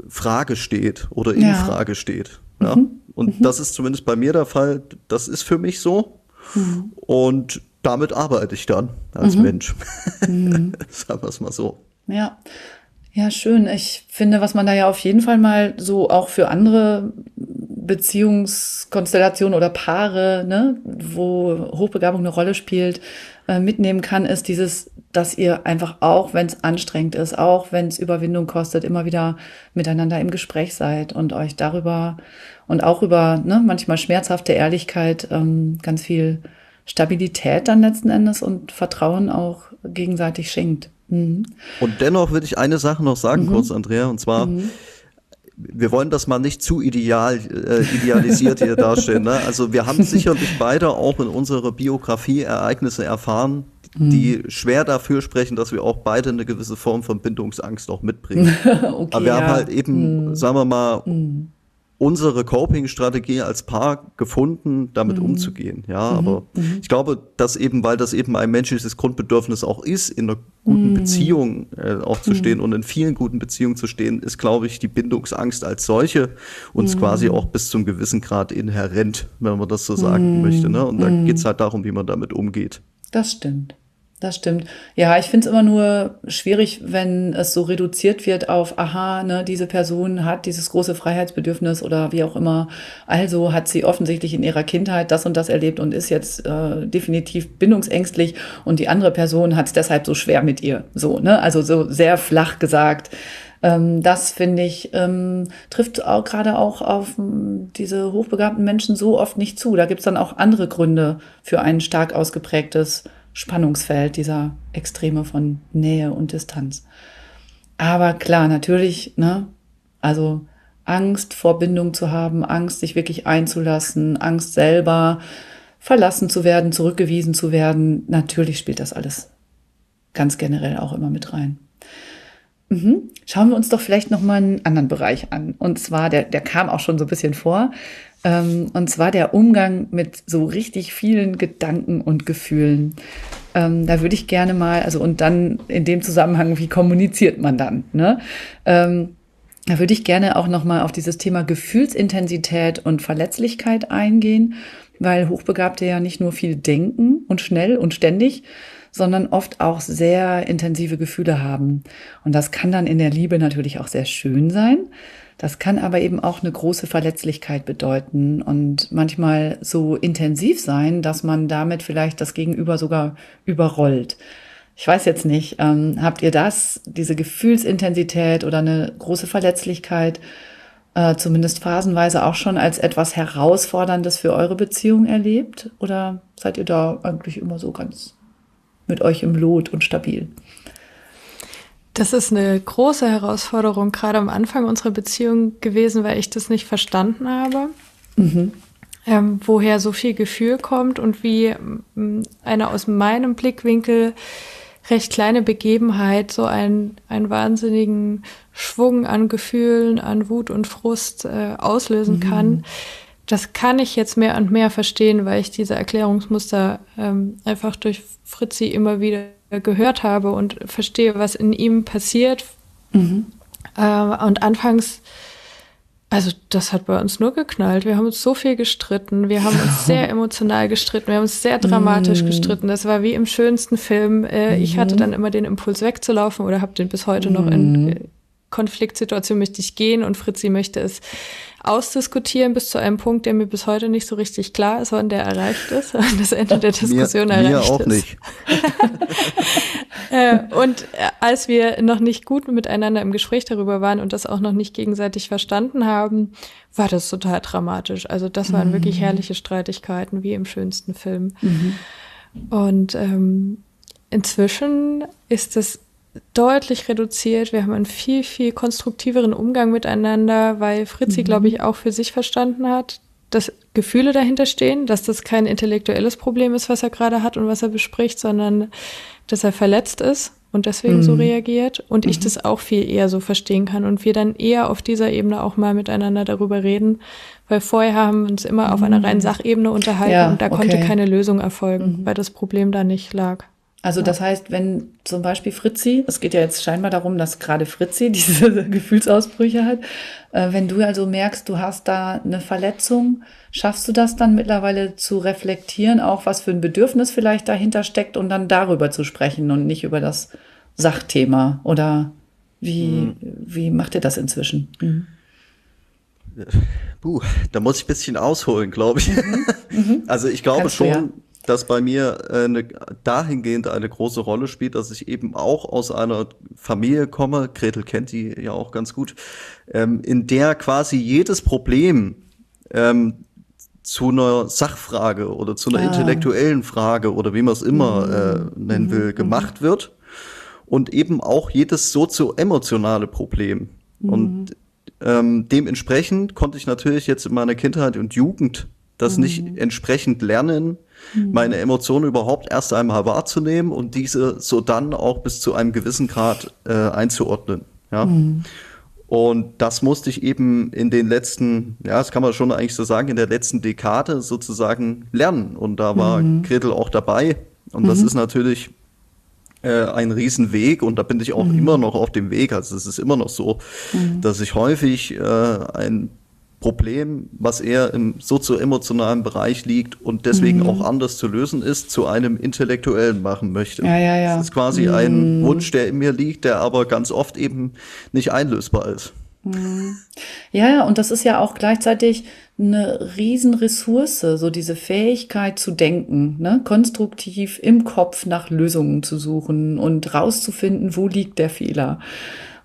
Frage steht oder in ja. Frage steht. Ja? Mhm. Und mhm. das ist zumindest bei mir der Fall. Das ist für mich so. Mhm. Und damit arbeite ich dann als mhm. Mensch. Mhm. Sagen wir es mal so. Ja. Ja, schön. Ich finde, was man da ja auf jeden Fall mal so auch für andere Beziehungskonstellationen oder Paare, ne, wo Hochbegabung eine Rolle spielt, äh, mitnehmen kann, ist dieses, dass ihr einfach auch, wenn es anstrengend ist, auch wenn es Überwindung kostet, immer wieder miteinander im Gespräch seid und euch darüber und auch über ne, manchmal schmerzhafte Ehrlichkeit ähm, ganz viel Stabilität dann letzten Endes und Vertrauen auch gegenseitig schenkt. Mhm. Und dennoch würde ich eine Sache noch sagen, mhm. kurz, Andrea, und zwar, mhm. wir wollen das mal nicht zu ideal, äh, idealisiert hier darstellen. Ne? Also wir haben sicherlich beide auch in unserer Biografie Ereignisse erfahren, die mhm. schwer dafür sprechen, dass wir auch beide eine gewisse Form von Bindungsangst auch mitbringen. okay, Aber wir ja. haben halt eben, mhm. sagen wir mal, mhm unsere Coping-Strategie als Paar gefunden, damit mhm. umzugehen. Ja, mhm. aber mhm. ich glaube, dass eben, weil das eben ein menschliches Grundbedürfnis auch ist, in einer guten mhm. Beziehung äh, auch zu stehen mhm. und in vielen guten Beziehungen zu stehen, ist, glaube ich, die Bindungsangst als solche uns mhm. quasi auch bis zum gewissen Grad inhärent, wenn man das so sagen möchte. Ne? Und da geht's halt darum, wie man damit umgeht. Das stimmt. Das stimmt. Ja, ich finde es immer nur schwierig, wenn es so reduziert wird auf, aha, ne, diese Person hat dieses große Freiheitsbedürfnis oder wie auch immer. Also hat sie offensichtlich in ihrer Kindheit das und das erlebt und ist jetzt äh, definitiv bindungsängstlich und die andere Person hat es deshalb so schwer mit ihr. So, ne? Also so sehr flach gesagt. Ähm, das finde ich, ähm, trifft auch gerade auch auf ähm, diese hochbegabten Menschen so oft nicht zu. Da gibt es dann auch andere Gründe für ein stark ausgeprägtes Spannungsfeld, dieser Extreme von Nähe und Distanz. Aber klar, natürlich, ne, also Angst vor Bindung zu haben, Angst, sich wirklich einzulassen, Angst selber verlassen zu werden, zurückgewiesen zu werden, natürlich spielt das alles ganz generell auch immer mit rein. Mhm. Schauen wir uns doch vielleicht noch mal einen anderen Bereich an. Und zwar, der, der kam auch schon so ein bisschen vor. Ähm, und zwar der Umgang mit so richtig vielen Gedanken und Gefühlen. Ähm, da würde ich gerne mal, also und dann in dem Zusammenhang, wie kommuniziert man dann? Ne? Ähm, da würde ich gerne auch noch mal auf dieses Thema Gefühlsintensität und Verletzlichkeit eingehen, weil Hochbegabte ja nicht nur viel denken und schnell und ständig, sondern oft auch sehr intensive Gefühle haben. Und das kann dann in der Liebe natürlich auch sehr schön sein. Das kann aber eben auch eine große Verletzlichkeit bedeuten und manchmal so intensiv sein, dass man damit vielleicht das Gegenüber sogar überrollt. Ich weiß jetzt nicht, ähm, habt ihr das, diese Gefühlsintensität oder eine große Verletzlichkeit, äh, zumindest phasenweise auch schon als etwas Herausforderndes für eure Beziehung erlebt? Oder seid ihr da eigentlich immer so ganz mit euch im Lot und stabil? Das ist eine große Herausforderung, gerade am Anfang unserer Beziehung gewesen, weil ich das nicht verstanden habe. Mhm. Ähm, woher so viel Gefühl kommt und wie mm, eine aus meinem Blickwinkel recht kleine Begebenheit so einen, einen wahnsinnigen Schwung an Gefühlen, an Wut und Frust äh, auslösen mhm. kann. Das kann ich jetzt mehr und mehr verstehen, weil ich diese Erklärungsmuster ähm, einfach durch Fritzi immer wieder gehört habe und verstehe, was in ihm passiert, Mhm. Äh, und anfangs also das hat bei uns nur geknallt. Wir haben uns so viel gestritten. Wir haben uns sehr emotional gestritten. Wir haben uns sehr dramatisch mm. gestritten. Das war wie im schönsten Film. Äh, ich hatte mhm. dann immer den Impuls wegzulaufen oder habe den bis heute noch in mhm. Konfliktsituationen möchte ich gehen und Fritzi möchte es ausdiskutieren bis zu einem Punkt, der mir bis heute nicht so richtig klar ist, wann der erreicht ist, wann das Ende der Diskussion mir, erreicht mir auch ist. nicht. äh, und äh, als wir noch nicht gut miteinander im Gespräch darüber waren und das auch noch nicht gegenseitig verstanden haben, war das total dramatisch. Also das waren mhm. wirklich herrliche Streitigkeiten, wie im schönsten Film. Mhm. Und ähm, inzwischen ist es deutlich reduziert. Wir haben einen viel, viel konstruktiveren Umgang miteinander, weil Fritzi, mhm. glaube ich, auch für sich verstanden hat, dass Gefühle dahinter stehen, dass das kein intellektuelles Problem ist, was er gerade hat und was er bespricht, sondern dass er verletzt ist und deswegen mhm. so reagiert und mhm. ich das auch viel eher so verstehen kann und wir dann eher auf dieser Ebene auch mal miteinander darüber reden, weil vorher haben wir uns immer auf einer mhm. reinen Sachebene unterhalten ja, und da okay. konnte keine Lösung erfolgen, mhm. weil das Problem da nicht lag. Also das heißt, wenn zum Beispiel Fritzi, es geht ja jetzt scheinbar darum, dass gerade Fritzi diese Gefühlsausbrüche hat, äh, wenn du also merkst, du hast da eine Verletzung, schaffst du das dann mittlerweile zu reflektieren, auch was für ein Bedürfnis vielleicht dahinter steckt und dann darüber zu sprechen und nicht über das Sachthema? Oder wie, mhm. wie macht ihr das inzwischen? Mhm. Puh, da muss ich ein bisschen ausholen, glaube ich. Mhm. mhm. Also ich glaube Kannst schon, das bei mir äh, eine, dahingehend eine große Rolle spielt, dass ich eben auch aus einer Familie komme, Gretel kennt die ja auch ganz gut, ähm, in der quasi jedes Problem ähm, zu einer Sachfrage oder zu einer ah. intellektuellen Frage oder wie man es immer mhm. äh, nennen will, mhm. gemacht wird. Und eben auch jedes sozio-emotionale Problem. Mhm. Und ähm, dementsprechend konnte ich natürlich jetzt in meiner Kindheit und Jugend das nicht mhm. entsprechend lernen, Mhm. meine Emotionen überhaupt erst einmal wahrzunehmen und diese so dann auch bis zu einem gewissen Grad äh, einzuordnen. Ja. Mhm. Und das musste ich eben in den letzten, ja, das kann man schon eigentlich so sagen, in der letzten Dekade sozusagen lernen. Und da war mhm. Gretel auch dabei. Und das mhm. ist natürlich äh, ein Riesenweg und da bin ich auch mhm. immer noch auf dem Weg. Also es ist immer noch so, mhm. dass ich häufig äh, ein Problem, was eher im sozioemotionalen Bereich liegt und deswegen mhm. auch anders zu lösen ist, zu einem intellektuellen machen möchte. Ja, ja, ja. Das ist quasi mhm. ein Wunsch, der in mir liegt, der aber ganz oft eben nicht einlösbar ist. Mhm. Ja, ja, und das ist ja auch gleichzeitig eine Riesenressource, so diese Fähigkeit zu denken, ne? konstruktiv im Kopf nach Lösungen zu suchen und rauszufinden, wo liegt der Fehler.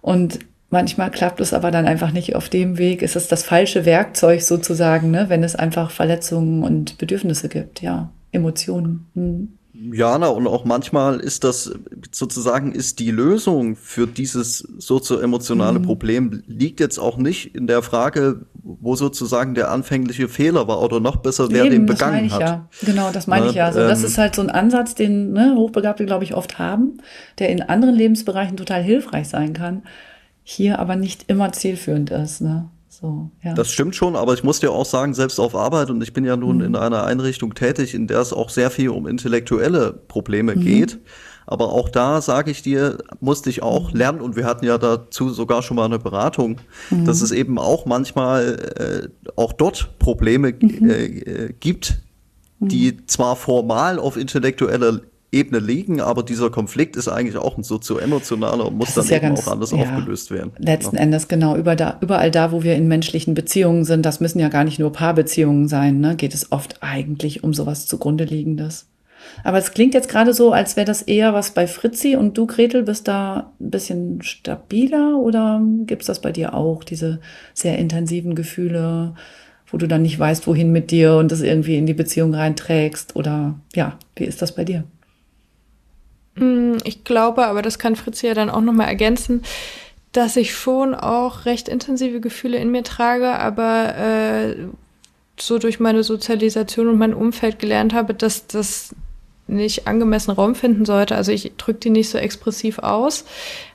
Und Manchmal klappt es aber dann einfach nicht auf dem Weg. Es ist das falsche Werkzeug sozusagen, ne? wenn es einfach Verletzungen und Bedürfnisse gibt, ja, Emotionen. Hm. Ja, na, und auch manchmal ist das sozusagen ist die Lösung für dieses sozioemotionale mhm. Problem liegt jetzt auch nicht in der Frage, wo sozusagen der anfängliche Fehler war oder noch besser, wer Eben, den begangen hat. Ja. Genau, das meine na, ich ja. Also das ähm, ist halt so ein Ansatz, den ne, Hochbegabte, glaube ich, oft haben, der in anderen Lebensbereichen total hilfreich sein kann hier aber nicht immer zielführend ist. Ne? So, ja. Das stimmt schon, aber ich muss dir auch sagen, selbst auf Arbeit, und ich bin ja nun mhm. in einer Einrichtung tätig, in der es auch sehr viel um intellektuelle Probleme mhm. geht. Aber auch da, sage ich dir, musste ich auch mhm. lernen, und wir hatten ja dazu sogar schon mal eine Beratung, mhm. dass es eben auch manchmal äh, auch dort Probleme mhm. äh, gibt, die zwar formal auf intellektueller Ebene liegen, aber dieser Konflikt ist eigentlich auch ein sozio-emotionaler und muss dann ja eben ganz, auch anders ja, aufgelöst werden. Letzten ja. Endes genau, über da, überall da, wo wir in menschlichen Beziehungen sind, das müssen ja gar nicht nur Paarbeziehungen sein, ne, geht es oft eigentlich um sowas zugrunde liegendes. Aber es klingt jetzt gerade so, als wäre das eher was bei Fritzi und du, Gretel, bist da ein bisschen stabiler oder gibt es das bei dir auch, diese sehr intensiven Gefühle, wo du dann nicht weißt, wohin mit dir und das irgendwie in die Beziehung reinträgst? Oder ja, wie ist das bei dir? Mm, ich glaube, aber das kann Fritz ja dann auch nochmal ergänzen, dass ich schon auch recht intensive Gefühle in mir trage, aber äh, so durch meine Sozialisation und mein Umfeld gelernt habe, dass das nicht angemessen Raum finden sollte. Also ich drücke die nicht so expressiv aus,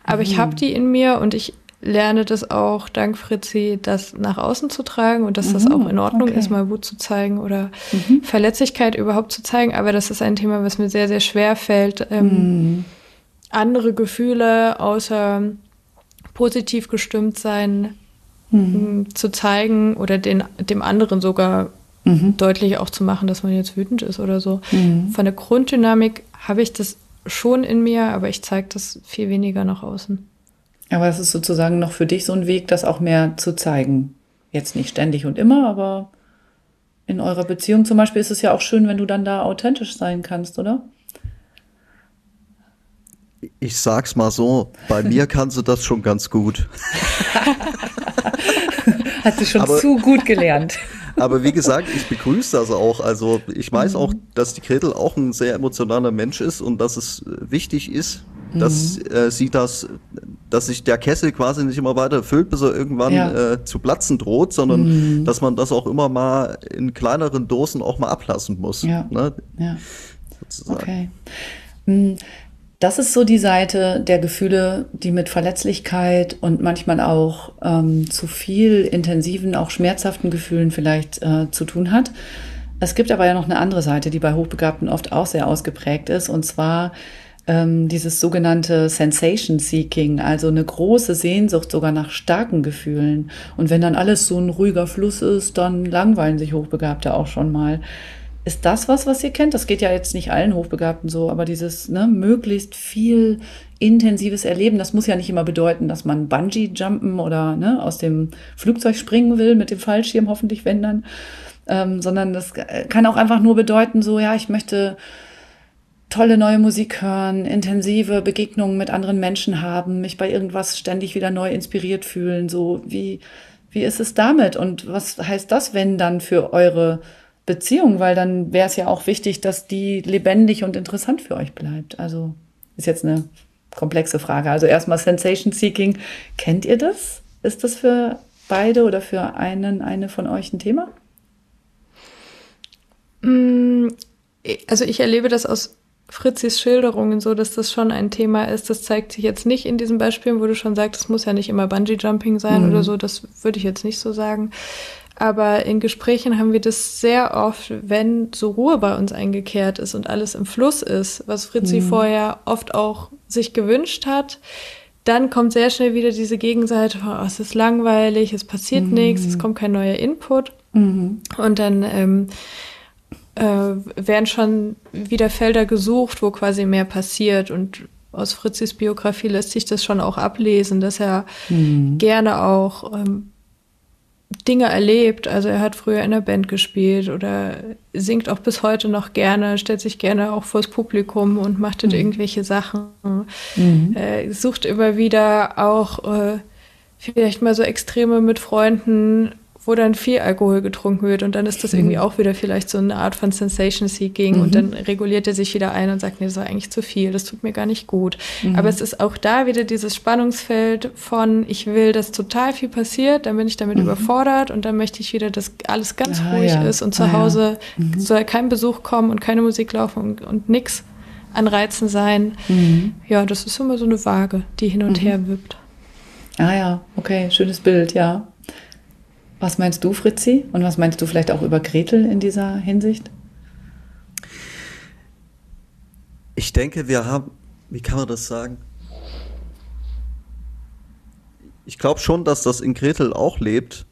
aber mhm. ich habe die in mir und ich lerne das auch dank Fritzi, das nach außen zu tragen und dass mhm, das auch in Ordnung okay. ist, mal Wut zu zeigen oder mhm. Verletzlichkeit überhaupt zu zeigen. Aber das ist ein Thema, was mir sehr, sehr schwer fällt, ähm, mhm. andere Gefühle außer positiv gestimmt sein mhm. zu zeigen oder den, dem anderen sogar mhm. deutlich auch zu machen, dass man jetzt wütend ist oder so. Mhm. Von der Grunddynamik habe ich das schon in mir, aber ich zeige das viel weniger nach außen. Aber es ist sozusagen noch für dich so ein Weg, das auch mehr zu zeigen. Jetzt nicht ständig und immer, aber in eurer Beziehung zum Beispiel ist es ja auch schön, wenn du dann da authentisch sein kannst, oder? Ich sag's mal so, bei mir kannst du das schon ganz gut. Hat sie schon aber, zu gut gelernt. Aber wie gesagt, ich begrüße das auch. Also ich weiß auch, mhm. dass die Gretel auch ein sehr emotionaler Mensch ist und dass es wichtig ist, dass mhm. äh, sie das, dass sich der Kessel quasi nicht immer weiter füllt, bis er irgendwann ja. äh, zu platzen droht, sondern mhm. dass man das auch immer mal in kleineren Dosen auch mal ablassen muss. Ja. Ne? ja. Sozusagen. Okay. Mhm. Das ist so die Seite der Gefühle, die mit Verletzlichkeit und manchmal auch ähm, zu viel intensiven, auch schmerzhaften Gefühlen vielleicht äh, zu tun hat. Es gibt aber ja noch eine andere Seite, die bei Hochbegabten oft auch sehr ausgeprägt ist, und zwar ähm, dieses sogenannte Sensation Seeking, also eine große Sehnsucht sogar nach starken Gefühlen. Und wenn dann alles so ein ruhiger Fluss ist, dann langweilen sich Hochbegabte auch schon mal. Ist das was, was ihr kennt? Das geht ja jetzt nicht allen Hochbegabten so, aber dieses ne, möglichst viel intensives Erleben, das muss ja nicht immer bedeuten, dass man Bungee-Jumpen oder ne, aus dem Flugzeug springen will mit dem Fallschirm, hoffentlich wenn dann, ähm, sondern das kann auch einfach nur bedeuten, so ja, ich möchte tolle neue Musik hören, intensive Begegnungen mit anderen Menschen haben, mich bei irgendwas ständig wieder neu inspiriert fühlen, so wie, wie ist es damit und was heißt das, wenn dann für eure Beziehung, weil dann wäre es ja auch wichtig, dass die lebendig und interessant für euch bleibt. Also ist jetzt eine komplexe Frage. Also erstmal Sensation Seeking. Kennt ihr das? Ist das für beide oder für einen, eine von euch ein Thema? Mm, also ich erlebe das aus Fritzis Schilderungen so, dass das schon ein Thema ist. Das zeigt sich jetzt nicht in diesen Beispielen, wo du schon sagst, es muss ja nicht immer Bungee Jumping sein mhm. oder so. Das würde ich jetzt nicht so sagen. Aber in Gesprächen haben wir das sehr oft, wenn so Ruhe bei uns eingekehrt ist und alles im Fluss ist, was Fritzi mhm. vorher oft auch sich gewünscht hat. Dann kommt sehr schnell wieder diese Gegenseite, oh, es ist langweilig, es passiert mhm. nichts, es kommt kein neuer Input. Mhm. Und dann ähm, äh, werden schon wieder Felder gesucht, wo quasi mehr passiert. Und aus Fritzis Biografie lässt sich das schon auch ablesen, dass er mhm. gerne auch ähm, Dinge erlebt. Also er hat früher in der Band gespielt oder singt auch bis heute noch gerne, stellt sich gerne auch vors Publikum und macht mhm. irgendwelche Sachen. Mhm. Äh, sucht immer wieder auch äh, vielleicht mal so Extreme mit Freunden wo dann viel Alkohol getrunken wird und dann ist das irgendwie mhm. auch wieder vielleicht so eine Art von Sensation Seeking mhm. und dann reguliert er sich wieder ein und sagt, nee, das war eigentlich zu viel, das tut mir gar nicht gut. Mhm. Aber es ist auch da wieder dieses Spannungsfeld von, ich will, dass total viel passiert, dann bin ich damit mhm. überfordert und dann möchte ich wieder, dass alles ganz ah, ruhig ja. ist und zu ah, Hause ja. Mhm. soll kein Besuch kommen und keine Musik laufen und, und nix an Reizen sein. Mhm. Ja, das ist immer so eine Waage, die hin und her wippt. Ah ja, okay, schönes Bild, ja. Was meinst du, Fritzi? Und was meinst du vielleicht auch über Gretel in dieser Hinsicht? Ich denke, wir haben, wie kann man das sagen? Ich glaube schon, dass das in Gretel auch lebt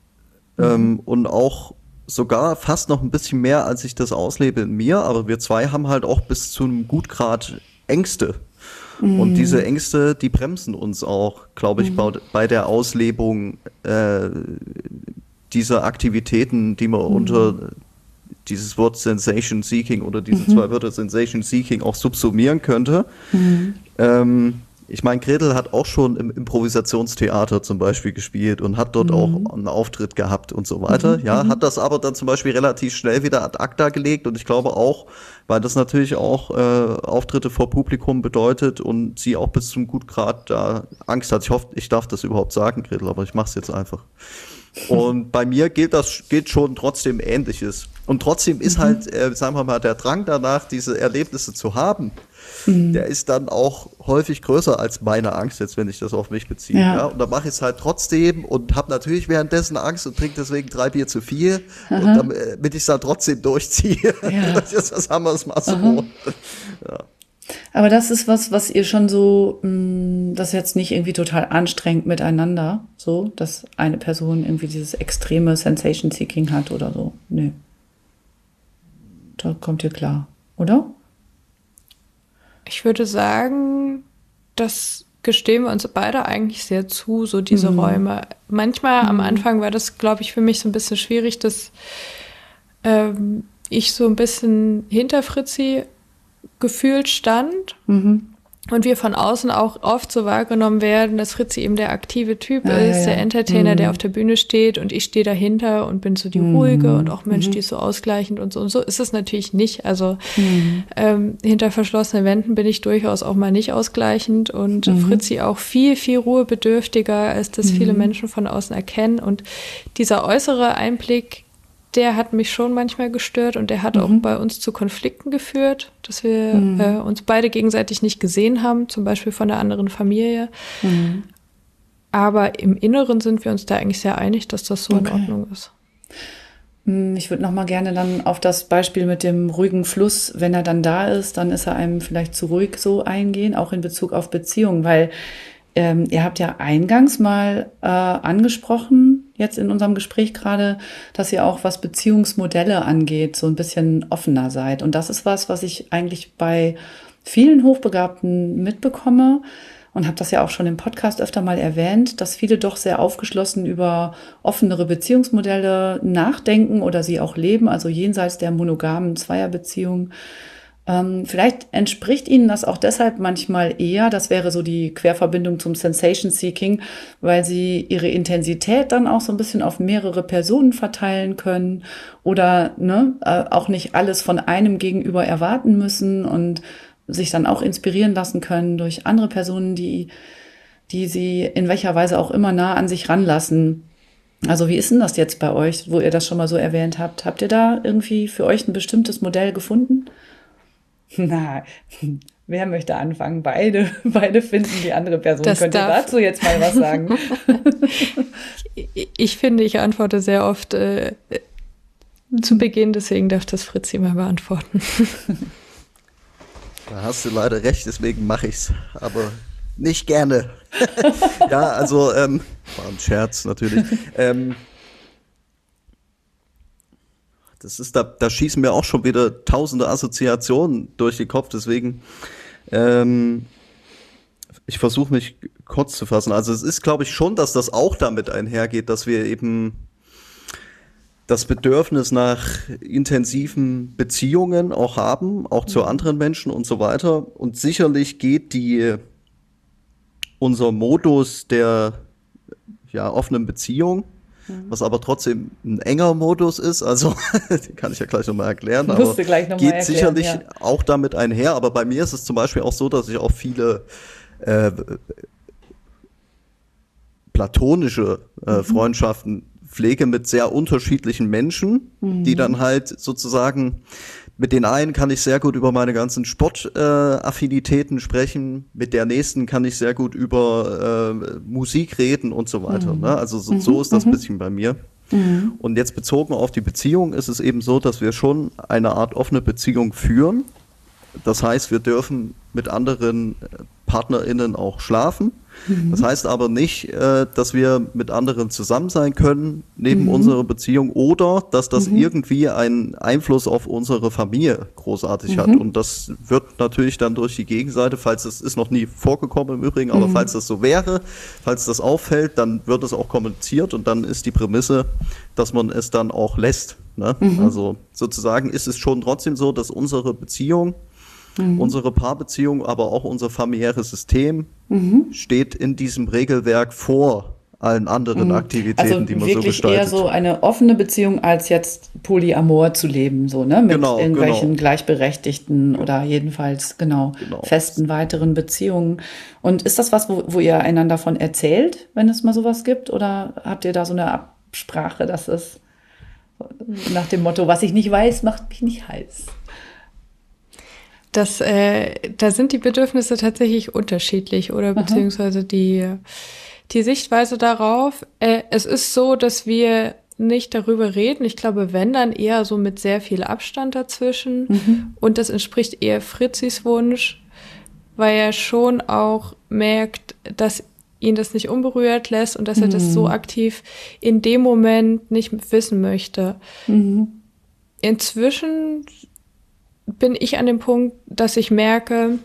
mhm. ähm, und auch sogar fast noch ein bisschen mehr, als ich das auslebe in mir. Aber wir zwei haben halt auch bis zu einem Gutgrad Ängste. Mhm. Und diese Ängste, die bremsen uns auch, glaube ich, mhm. bei, bei, der Auslebung äh, dieser Aktivitäten, die man mhm. unter dieses Wort Sensation Seeking oder diese mhm. zwei Wörter Sensation Seeking auch subsumieren könnte. Mhm. Ähm, ich meine, Gretel hat auch schon im Improvisationstheater zum Beispiel gespielt und hat dort mhm. auch einen Auftritt gehabt und so weiter. Mhm. Ja, mhm. hat das aber dann zum Beispiel relativ schnell wieder ad acta gelegt und ich glaube auch, weil das natürlich auch äh, Auftritte vor Publikum bedeutet und sie auch bis zum Gutgrad da Angst hat. Ich hoffe, ich darf das überhaupt sagen, Gretel, aber ich mache es jetzt einfach. Und bei mir gilt das gilt schon trotzdem Ähnliches. Und trotzdem ist mhm. halt, äh, sagen wir mal, der Drang danach, diese Erlebnisse zu haben, mhm. der ist dann auch häufig größer als meine Angst, jetzt wenn ich das auf mich beziehe. Ja. ja? Und dann mache ich es halt trotzdem und habe natürlich währenddessen Angst und trinke deswegen drei Bier zu viel, und damit ich es dann trotzdem durchziehe. Ja. das, das haben wir es mal so. Ja. Aber das ist was, was ihr schon so, mh, mm, das ist jetzt nicht irgendwie total anstrengend miteinander, so, dass eine Person irgendwie dieses extreme Sensation Seeking hat oder so. Nö. Da kommt ihr klar, oder? Ich würde sagen, das gestehen wir uns beide eigentlich sehr zu, so diese mhm. Räume. Manchmal mhm. am Anfang war das, glaube ich, für mich so ein bisschen schwierig, dass ähm, ich so ein bisschen hinter Fritzi gefühlt stand. Mhm. Und wir von außen auch oft so wahrgenommen werden, dass Fritzi eben der aktive Typ ja, ist, ja, ja. der Entertainer, mhm. der auf der Bühne steht und ich stehe dahinter und bin so die mhm. ruhige und auch Mensch, mhm. die ist so ausgleichend und so. Und so ist es natürlich nicht. Also mhm. ähm, hinter verschlossenen Wänden bin ich durchaus auch mal nicht ausgleichend und mhm. Fritzi auch viel, viel ruhebedürftiger, als das viele. Menschen von außen erkennen. Und dieser äußere Einblick der hat mich schon manchmal gestört und der hat mhm. auch bei uns zu Konflikten geführt, dass wir mhm. äh, uns beide gegenseitig nicht gesehen haben, zum Beispiel von der anderen Familie. Mhm. Aber im Inneren sind wir uns da eigentlich sehr einig, dass das so okay. in Ordnung ist. Hm, ich würde noch mal gerne dann auf das Beispiel mit dem ruhigen Fluss, wenn er dann da ist, dann ist er einem vielleicht zu ruhig so eingehen, auch in Bezug auf Beziehungen, weil ähm, ihr habt ja eingangs mal äh, angesprochen, jetzt in unserem Gespräch gerade, dass ihr auch was Beziehungsmodelle angeht, so ein bisschen offener seid. Und das ist was, was ich eigentlich bei vielen Hochbegabten mitbekomme und habe das ja auch schon im Podcast öfter mal erwähnt, dass viele doch sehr aufgeschlossen über offenere Beziehungsmodelle nachdenken oder sie auch leben, also jenseits der monogamen Zweierbeziehung. Ähm, vielleicht entspricht Ihnen das auch deshalb manchmal eher, das wäre so die Querverbindung zum Sensation Seeking, weil Sie Ihre Intensität dann auch so ein bisschen auf mehrere Personen verteilen können oder ne, äh, auch nicht alles von einem gegenüber erwarten müssen und sich dann auch inspirieren lassen können durch andere Personen, die, die Sie in welcher Weise auch immer nah an sich ranlassen. Also wie ist denn das jetzt bei euch, wo ihr das schon mal so erwähnt habt? Habt ihr da irgendwie für euch ein bestimmtes Modell gefunden? Na, wer möchte anfangen? Beide, beide finden die andere Person. Das Könnt ihr dazu jetzt mal was sagen? ich, ich finde, ich antworte sehr oft äh, zu Beginn, deswegen darf das Fritzi mal beantworten. Da hast du leider recht, deswegen mache ich's. Aber nicht gerne. ja, also ähm, war ein Scherz natürlich. ähm, das ist, da, da schießen mir auch schon wieder tausende Assoziationen durch den Kopf, deswegen ähm, ich versuche mich kurz zu fassen. Also es ist, glaube ich, schon, dass das auch damit einhergeht, dass wir eben das Bedürfnis nach intensiven Beziehungen auch haben, auch zu mhm. anderen Menschen und so weiter. Und sicherlich geht die unser Modus der ja, offenen Beziehung Mhm. was aber trotzdem ein enger Modus ist. Also, den kann ich ja gleich nochmal erklären. Aber gleich noch geht erklären, sicherlich ja. auch damit einher. Aber bei mir ist es zum Beispiel auch so, dass ich auch viele äh, platonische äh, mhm. Freundschaften pflege mit sehr unterschiedlichen Menschen, mhm. die dann halt sozusagen mit den einen kann ich sehr gut über meine ganzen Sportaffinitäten äh, sprechen, mit der nächsten kann ich sehr gut über äh, Musik reden und so weiter. Mhm. Ne? Also so, so, ist das ein mhm. bisschen bei mir. Mhm. Und jetzt bezogen auf die Beziehung ist es eben so, dass wir schon eine Art offene Beziehung führen. Das heißt, wir dürfen mit anderen PartnerInnen auch schlafen. Mhm. Das heißt aber nicht, äh, dass wir mit anderen zusammen sein können neben mhm. unserer Beziehung oder dass das mhm. irgendwie einen Einfluss auf unsere Familie großartig hat. Mhm. Und das wird natürlich dann durch die Gegenseite, falls es ist noch nie vorgekommen im Übrigen, aber mhm. falls das so wäre, falls das auffällt, dann wird es auch kommuniziert und dann ist die Prämisse, dass man es dann auch lässt. Ne? Also sozusagen ist es schon trotzdem so, dass unsere Beziehung Mhm. Unsere Paarbeziehung, aber auch unser familiäres System mhm. steht in diesem Regelwerk vor allen anderen mhm. Aktivitäten, also die man so gestaltet. eher so eine offene Beziehung als jetzt Polyamor zu leben, so ne, mit genau, irgendwelchen genau. gleichberechtigten oder jedenfalls genau, genau, festen weiteren Beziehungen. Und ist das was, wo, wo ihr einander davon erzählt, wenn es mal sowas gibt, oder habt ihr da so eine Absprache, dass es nach dem Motto, was ich nicht weiß, macht mich nicht heiß? Das, äh, da sind die Bedürfnisse tatsächlich unterschiedlich oder beziehungsweise die, die Sichtweise darauf. Äh, es ist so, dass wir nicht darüber reden. Ich glaube, wenn dann eher so mit sehr viel Abstand dazwischen. Mhm. Und das entspricht eher Fritzis Wunsch, weil er schon auch merkt, dass ihn das nicht unberührt lässt und dass er das so mhm. aktiv in dem Moment nicht wissen möchte. Mhm. Inzwischen bin ich an dem Punkt, dass ich merke,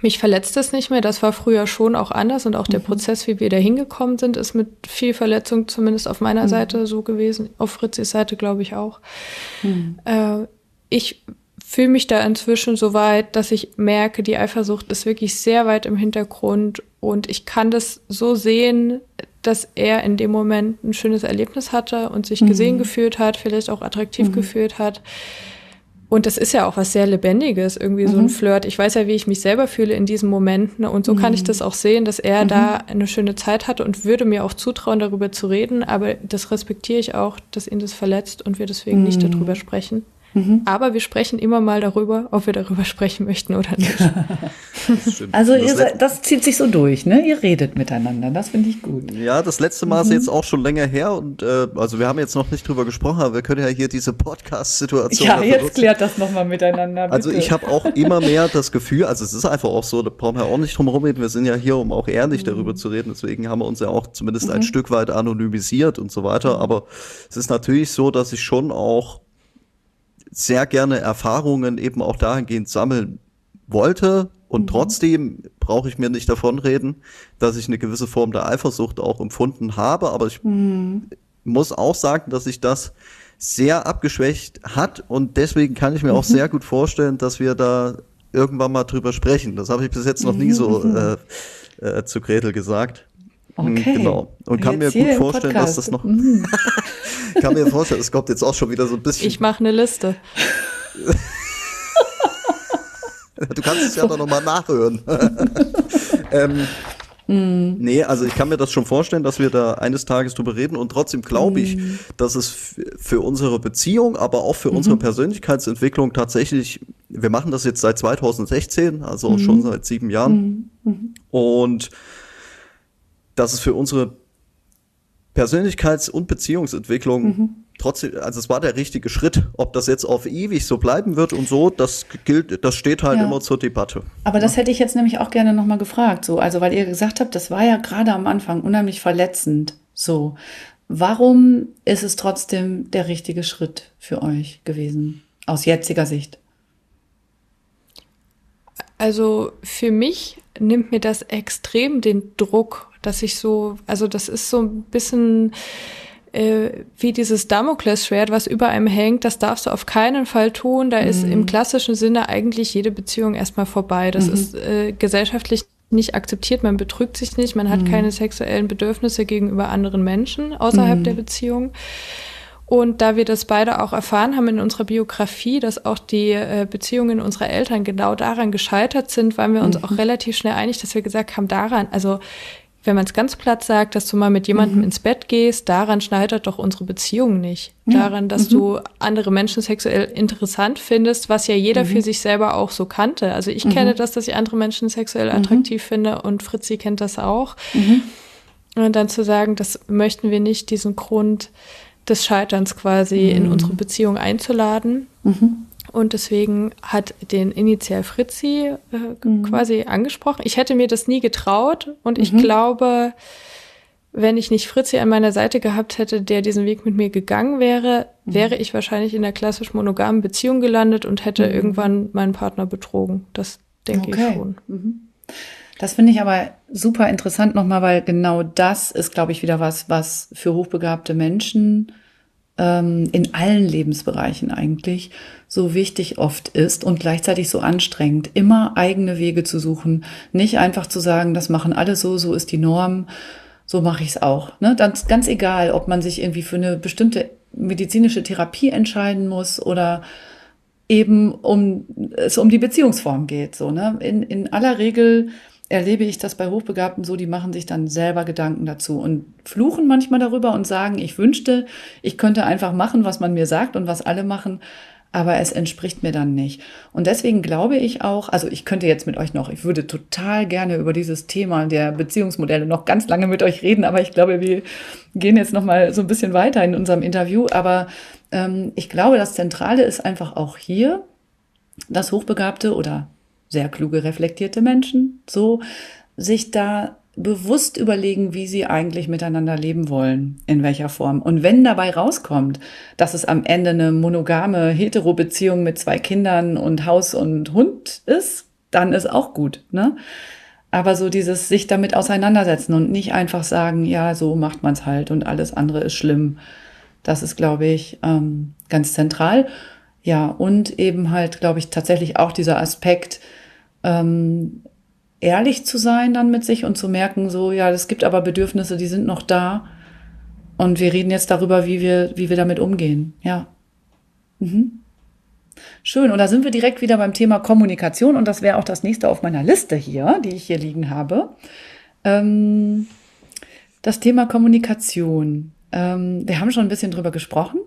mich verletzt es nicht mehr. Das war früher schon auch anders und auch der mhm. Prozess, wie wir da hingekommen sind, ist mit viel Verletzung zumindest auf meiner mhm. Seite so gewesen. Auf Fritzis Seite glaube ich auch. Mhm. Äh, ich fühle mich da inzwischen so weit, dass ich merke, die Eifersucht ist wirklich sehr weit im Hintergrund und ich kann das so sehen, dass er in dem Moment ein schönes Erlebnis hatte und sich gesehen mhm. gefühlt hat, vielleicht auch attraktiv mhm. gefühlt hat. Und das ist ja auch was sehr Lebendiges, irgendwie mhm. so ein mhm. Flirt. Ich weiß ja, wie ich mich selber fühle in diesen Momenten. Und so mhm. kann ich mhm. das auch sehen, dass er mhm. da eine schöne Zeit hatte und würde mir auch zutrauen, darüber zu reden. Aber das respektiere ich auch, dass ihn das verletzt und wir deswegen nicht mhm. darüber sprechen. Mhm. Aber wir sprechen immer mal darüber, ob wir darüber sprechen möchten oder nicht. also ihr, das zieht sich so durch, ne? Ihr redet miteinander, das finde ich gut. Ja, das letzte Mal mhm. ist jetzt auch schon länger her und äh, also wir haben jetzt noch nicht drüber gesprochen, aber wir können ja hier diese Podcast-Situation. Ja, jetzt nutzen. klärt das nochmal miteinander. Bitte. Also ich habe auch immer mehr das Gefühl, also es ist einfach auch so, da brauchen wir auch nicht drum herum reden, wir sind ja hier, um auch ehrlich mhm. darüber zu reden, deswegen haben wir uns ja auch zumindest ein mhm. Stück weit anonymisiert und so weiter, mhm. aber es ist natürlich so, dass ich schon auch sehr gerne Erfahrungen eben auch dahingehend sammeln wollte. Und mhm. trotzdem brauche ich mir nicht davon reden, dass ich eine gewisse Form der Eifersucht auch empfunden habe. Aber ich mhm. muss auch sagen, dass sich das sehr abgeschwächt hat. Und deswegen kann ich mir auch sehr gut vorstellen, dass wir da irgendwann mal drüber sprechen. Das habe ich bis jetzt noch nie so äh, äh, zu Gretel gesagt. Hm, okay. Genau. Und kann mir gut vorstellen, dass das noch. Mhm. kann mir vorstellen, es kommt jetzt auch schon wieder so ein bisschen. Ich mache eine Liste. du kannst es ja doch nochmal nachhören. ähm, Mm. Nee, also ich kann mir das schon vorstellen, dass wir da eines Tages drüber reden und trotzdem glaube ich, mm. dass es für unsere Beziehung, aber auch für mm unsere mhm. Persönlichkeitsentwicklung tatsächlich, wir machen das jetzt seit 2016, also mm schon seit sieben Jahren -hmm. und dass es für unsere Persönlichkeits- und Beziehungsentwicklung mhm. trotzdem, also es war der richtige Schritt. Ob das jetzt auf ewig so bleiben wird und so, das gilt, das steht halt ja. immer zur Debatte. Aber das hätte ich jetzt nämlich auch gerne nochmal gefragt, so, also weil ihr gesagt habt, das war ja gerade am Anfang unheimlich verletzend, so. Warum ist es trotzdem der richtige Schritt für euch gewesen, aus jetziger Sicht? Also für mich nimmt mir das extrem den Druck dass ich so, also das ist so ein bisschen äh, wie dieses Damoklesschwert, was über einem hängt, das darfst du auf keinen Fall tun. Da mhm. ist im klassischen Sinne eigentlich jede Beziehung erstmal vorbei. Das mhm. ist äh, gesellschaftlich nicht akzeptiert, man betrügt sich nicht, man hat mhm. keine sexuellen Bedürfnisse gegenüber anderen Menschen außerhalb der mhm. Beziehung. Und da wir das beide auch erfahren haben in unserer Biografie, dass auch die äh, Beziehungen unserer Eltern genau daran gescheitert sind, waren wir uns mhm. auch relativ schnell einig, dass wir gesagt haben, daran, also wenn man es ganz platt sagt, dass du mal mit jemandem mhm. ins Bett gehst, daran schneidet doch unsere Beziehung nicht. Ja. Daran, dass mhm. du andere Menschen sexuell interessant findest, was ja jeder mhm. für sich selber auch so kannte. Also ich kenne mhm. das, dass ich andere Menschen sexuell mhm. attraktiv finde und Fritzi kennt das auch. Mhm. Und dann zu sagen, das möchten wir nicht, diesen Grund des Scheiterns quasi in unsere Beziehung einzuladen. Und deswegen hat den initial Fritzi äh, mhm. quasi angesprochen. Ich hätte mir das nie getraut und mhm. ich glaube, wenn ich nicht Fritzi an meiner Seite gehabt hätte, der diesen Weg mit mir gegangen wäre, mhm. wäre ich wahrscheinlich in der klassisch monogamen Beziehung gelandet und hätte mhm. irgendwann meinen Partner betrogen. Das denke okay. ich schon. Mhm. Das finde ich aber super interessant nochmal, weil genau das ist, glaube ich, wieder was, was für hochbegabte Menschen ähm, in allen Lebensbereichen eigentlich so wichtig oft ist und gleichzeitig so anstrengend, immer eigene Wege zu suchen, nicht einfach zu sagen, das machen alle so, so ist die Norm, so mache ich es auch. Ne? Ganz, ganz egal, ob man sich irgendwie für eine bestimmte medizinische Therapie entscheiden muss oder eben um es um die Beziehungsform geht. So, ne? in, in aller Regel erlebe ich das bei Hochbegabten so, die machen sich dann selber Gedanken dazu und fluchen manchmal darüber und sagen, ich wünschte, ich könnte einfach machen, was man mir sagt und was alle machen, aber es entspricht mir dann nicht. Und deswegen glaube ich auch, also ich könnte jetzt mit euch noch, ich würde total gerne über dieses Thema der Beziehungsmodelle noch ganz lange mit euch reden, aber ich glaube, wir gehen jetzt noch mal so ein bisschen weiter in unserem Interview. Aber ähm, ich glaube, das Zentrale ist einfach auch hier, dass Hochbegabte oder sehr kluge, reflektierte Menschen, so sich da bewusst überlegen, wie sie eigentlich miteinander leben wollen, in welcher Form. Und wenn dabei rauskommt, dass es am Ende eine monogame Hetero-Beziehung mit zwei Kindern und Haus und Hund ist, dann ist auch gut. Ne? Aber so dieses sich damit auseinandersetzen und nicht einfach sagen, ja, so macht man es halt und alles andere ist schlimm. Das ist, glaube ich, ähm, ganz zentral. Ja, und eben halt, glaube ich, tatsächlich auch dieser Aspekt, ähm, ehrlich zu sein dann mit sich und zu merken, so, ja, es gibt aber Bedürfnisse, die sind noch da. Und wir reden jetzt darüber, wie wir, wie wir damit umgehen. Ja. Mhm. Schön. Und da sind wir direkt wieder beim Thema Kommunikation. Und das wäre auch das nächste auf meiner Liste hier, die ich hier liegen habe. Ähm, das Thema Kommunikation. Ähm, wir haben schon ein bisschen drüber gesprochen.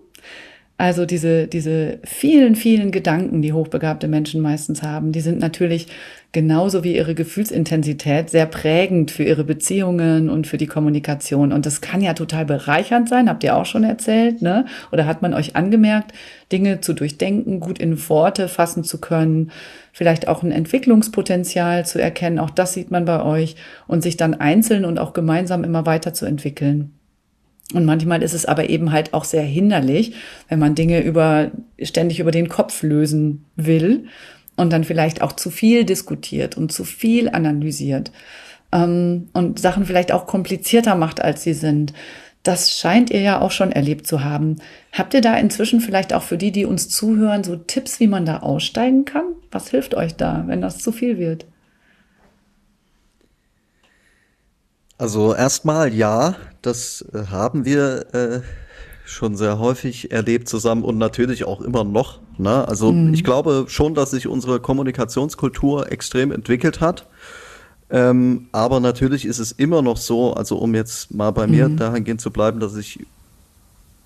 Also diese, diese vielen, vielen Gedanken, die hochbegabte Menschen meistens haben, die sind natürlich genauso wie ihre Gefühlsintensität sehr prägend für ihre Beziehungen und für die Kommunikation. Und das kann ja total bereichernd sein, habt ihr auch schon erzählt, ne? Oder hat man euch angemerkt, Dinge zu durchdenken, gut in Worte fassen zu können, vielleicht auch ein Entwicklungspotenzial zu erkennen, auch das sieht man bei euch und sich dann einzeln und auch gemeinsam immer weiterzuentwickeln. Und manchmal ist es aber eben halt auch sehr hinderlich, wenn man Dinge über, ständig über den Kopf lösen will und dann vielleicht auch zu viel diskutiert und zu viel analysiert ähm, und Sachen vielleicht auch komplizierter macht, als sie sind. Das scheint ihr ja auch schon erlebt zu haben. Habt ihr da inzwischen vielleicht auch für die, die uns zuhören, so Tipps, wie man da aussteigen kann? Was hilft euch da, wenn das zu viel wird? Also erstmal ja, das äh, haben wir äh, schon sehr häufig erlebt zusammen und natürlich auch immer noch. Ne? Also mhm. ich glaube schon, dass sich unsere Kommunikationskultur extrem entwickelt hat. Ähm, aber natürlich ist es immer noch so, also um jetzt mal bei mir mhm. dahingehend zu bleiben, dass ich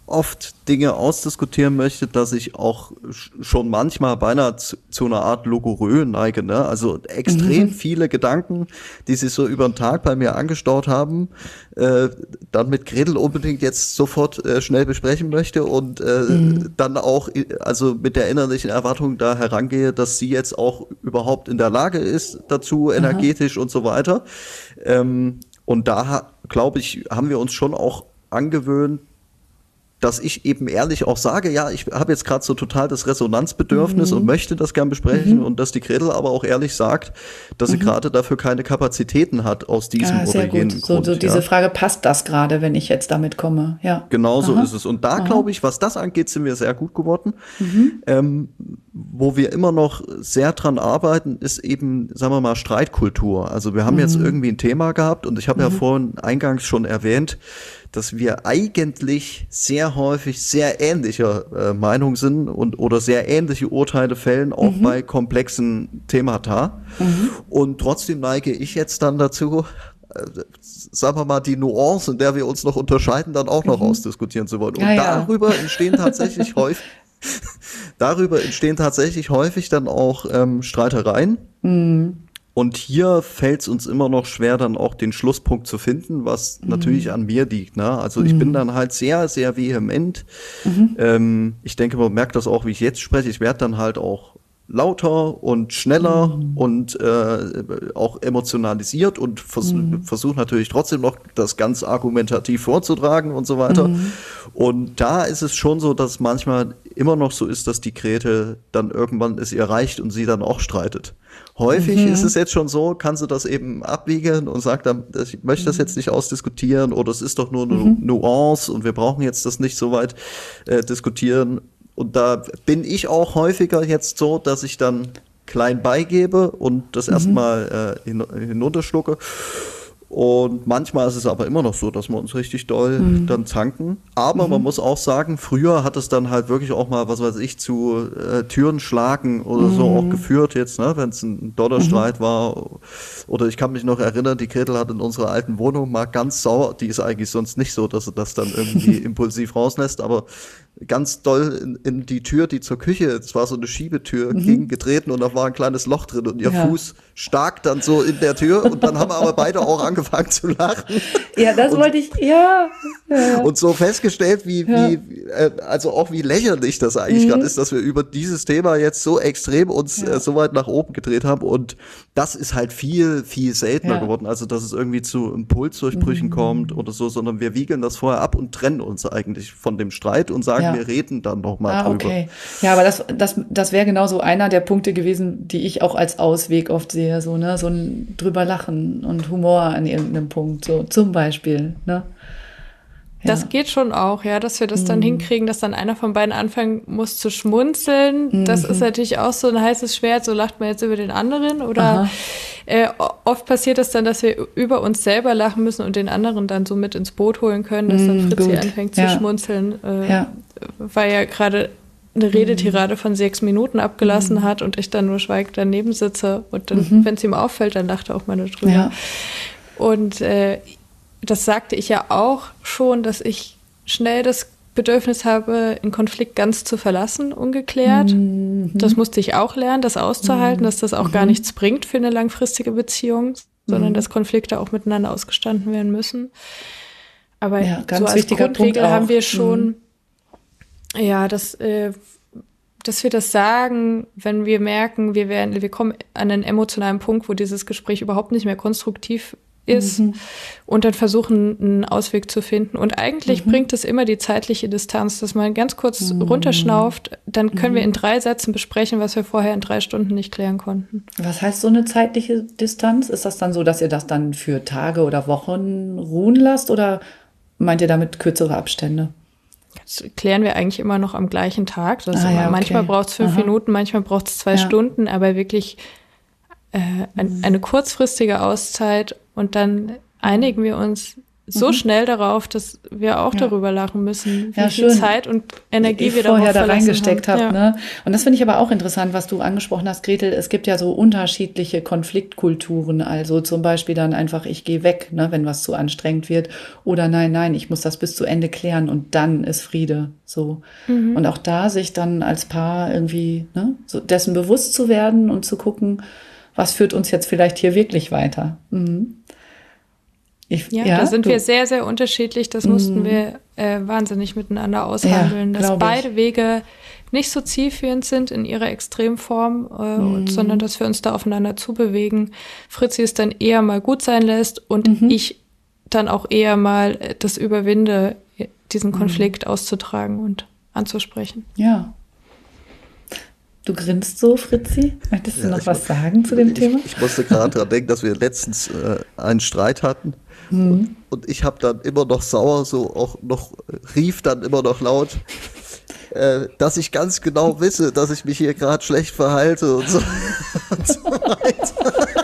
oft Dinge ausdiskutieren möchte, dass ich auch schon manchmal beinahe zu, zu einer Art Logorö neige. Ne? Also extrem mhm. viele Gedanken, die sich so über den Tag bei mir angestaut haben, äh, dann mit Gretel unbedingt jetzt sofort äh, schnell besprechen möchte und äh, mhm. dann auch also mit der innerlichen Erwartung da herangehe, dass sie jetzt auch überhaupt in der Lage ist dazu, energetisch Aha. und so weiter. Ähm, und da, glaube ich, haben wir uns schon auch angewöhnt, dass ich eben ehrlich auch sage, ja, ich habe jetzt gerade so total das Resonanzbedürfnis mhm. und möchte das gern besprechen mhm. und dass die Gretel aber auch ehrlich sagt, dass sie mhm. gerade dafür keine Kapazitäten hat aus diesem ja, oder jenem Grund. So, so diese ja. Frage, passt das gerade, wenn ich jetzt damit komme? Ja. Genau so ist es. Und da glaube ich, was das angeht, sind wir sehr gut geworden. Mhm. Ähm, wo wir immer noch sehr dran arbeiten, ist eben, sagen wir mal, Streitkultur. Also wir haben jetzt mhm. irgendwie ein Thema gehabt und ich habe ja mhm. vorhin eingangs schon erwähnt, dass wir eigentlich sehr häufig sehr ähnlicher äh, Meinung sind und oder sehr ähnliche Urteile fällen, auch mhm. bei komplexen Themata. Mhm. Und trotzdem neige ich jetzt dann dazu, äh, sagen wir mal, die Nuance, in der wir uns noch unterscheiden, dann auch noch mhm. ausdiskutieren zu wollen. Und ja, darüber ja. entstehen tatsächlich häufig darüber entstehen tatsächlich häufig dann auch ähm, Streitereien. Mhm. Und hier fällt es uns immer noch schwer, dann auch den Schlusspunkt zu finden, was mhm. natürlich an mir liegt. Ne? Also mhm. ich bin mhm. dann halt sehr, sehr vehement. Mhm. Ähm, ich denke, man merkt das auch, wie ich jetzt spreche. Ich werde dann halt auch lauter und schneller mhm. und äh, auch emotionalisiert und vers mhm. versuche natürlich trotzdem noch das ganz argumentativ vorzutragen und so weiter. Und da ist es schon so, dass manchmal immer noch so ist, dass die Grete dann irgendwann es ihr reicht und sie dann auch streitet. Häufig mhm. ist es jetzt schon so, kann sie das eben abwiegen und sagt dann, ich möchte das mhm. jetzt nicht ausdiskutieren oder es ist doch nur eine mhm. Nuance und wir brauchen jetzt das nicht so weit äh, diskutieren und da bin ich auch häufiger jetzt so, dass ich dann klein beigebe und das mhm. erstmal äh, hin, hinunterschlucke. Und manchmal ist es aber immer noch so, dass wir uns richtig doll mhm. dann zanken. Aber mhm. man muss auch sagen, früher hat es dann halt wirklich auch mal, was weiß ich, zu äh, Türen schlagen oder mhm. so auch geführt jetzt, ne, wenn es ein Donnerstreit mhm. war. Oder ich kann mich noch erinnern, die Gretel hat in unserer alten Wohnung mal ganz sauer, die ist eigentlich sonst nicht so, dass sie das dann irgendwie impulsiv rauslässt, aber ganz doll in, in, die Tür, die zur Küche, es war so eine Schiebetür, mhm. gegengetreten und da war ein kleines Loch drin und ihr ja. Fuß stark dann so in der Tür und dann haben aber beide auch angefangen zu lachen. Ja, das und, wollte ich, ja, ja. Und so festgestellt, wie, ja. wie, äh, also auch wie lächerlich das eigentlich mhm. gerade ist, dass wir über dieses Thema jetzt so extrem uns äh, so weit nach oben gedreht haben. Und das ist halt viel, viel seltener geworden. Also, dass es irgendwie zu Impulsdurchbrüchen mhm. kommt oder so, sondern wir wiegeln das vorher ab und trennen uns eigentlich von dem Streit und sagen, wir reden dann noch mal ah, drüber. Okay. Ja, aber das, das, das wäre genauso einer der Punkte gewesen, die ich auch als Ausweg oft sehe, so, ne, so ein drüber lachen und Humor an irgendeinem Punkt, so zum Beispiel, ne. Ja. Das geht schon auch, ja, dass wir das dann mhm. hinkriegen, dass dann einer von beiden anfangen muss zu schmunzeln. Mhm. Das ist natürlich auch so ein heißes Schwert, so lacht man jetzt über den anderen. Oder äh, oft passiert es das dann, dass wir über uns selber lachen müssen und den anderen dann so mit ins Boot holen können, dass dann mhm, Fritzi Gut. anfängt zu ja. schmunzeln, äh, ja. weil ja gerade eine Redetirade von sechs Minuten abgelassen mhm. hat und ich dann nur schweigend daneben sitze und dann, mhm. wenn es ihm auffällt, dann lacht er auch mal drüber. Und äh, das sagte ich ja auch schon, dass ich schnell das Bedürfnis habe, einen Konflikt ganz zu verlassen, ungeklärt. Mhm. Das musste ich auch lernen, das auszuhalten, mhm. dass das auch gar mhm. nichts bringt für eine langfristige Beziehung, sondern mhm. dass Konflikte auch miteinander ausgestanden werden müssen. Aber ja, so als Grundregel haben wir schon ja, das, äh, dass wir das sagen, wenn wir merken, wir werden, wir kommen an einen emotionalen Punkt, wo dieses Gespräch überhaupt nicht mehr konstruktiv ist mhm. und dann versuchen, einen Ausweg zu finden. Und eigentlich mhm. bringt es immer die zeitliche Distanz, dass man ganz kurz mhm. runterschnauft, dann können wir in mhm. drei Sätzen besprechen, was wir vorher in drei Stunden nicht klären konnten. Was heißt so eine zeitliche Distanz? Ist das dann so, dass ihr das dann für Tage oder Wochen ruhen lasst oder meint ihr damit kürzere Abstände? Das klären wir eigentlich immer noch am gleichen Tag. Ah, ja, okay. Manchmal braucht es fünf Aha. Minuten, manchmal braucht es zwei ja. Stunden, aber wirklich äh, ein, eine kurzfristige Auszeit und dann einigen wir uns so mhm. schnell darauf, dass wir auch ja. darüber lachen müssen, wie ja, viel Zeit und Energie wir vorher da reingesteckt haben. Ja. Ne? Und das finde ich aber auch interessant, was du angesprochen hast, Gretel. Es gibt ja so unterschiedliche Konfliktkulturen. Also zum Beispiel dann einfach, ich gehe weg, ne, wenn was zu anstrengend wird. Oder nein, nein, ich muss das bis zu Ende klären und dann ist Friede. So. Mhm. Und auch da sich dann als Paar irgendwie ne, so dessen bewusst zu werden und zu gucken, was führt uns jetzt vielleicht hier wirklich weiter. Mhm. Ich, ja, ja, da sind du, wir sehr, sehr unterschiedlich. Das mussten mhm. wir äh, wahnsinnig miteinander aushandeln, ja, dass beide ich. Wege nicht so zielführend sind in ihrer Extremform, äh, mhm. sondern dass wir uns da aufeinander zubewegen. Fritzi es dann eher mal gut sein lässt und mhm. ich dann auch eher mal äh, das überwinde, diesen mhm. Konflikt auszutragen und anzusprechen. Ja. Du grinst so, Fritzi. Möchtest du ja, noch was sagen zu dem ich, Thema? Ich musste gerade daran denken, dass wir letztens äh, einen Streit hatten Mhm. Und ich habe dann immer noch sauer, so auch noch, rief dann immer noch laut, äh, dass ich ganz genau wisse, dass ich mich hier gerade schlecht verhalte und so, und so weiter.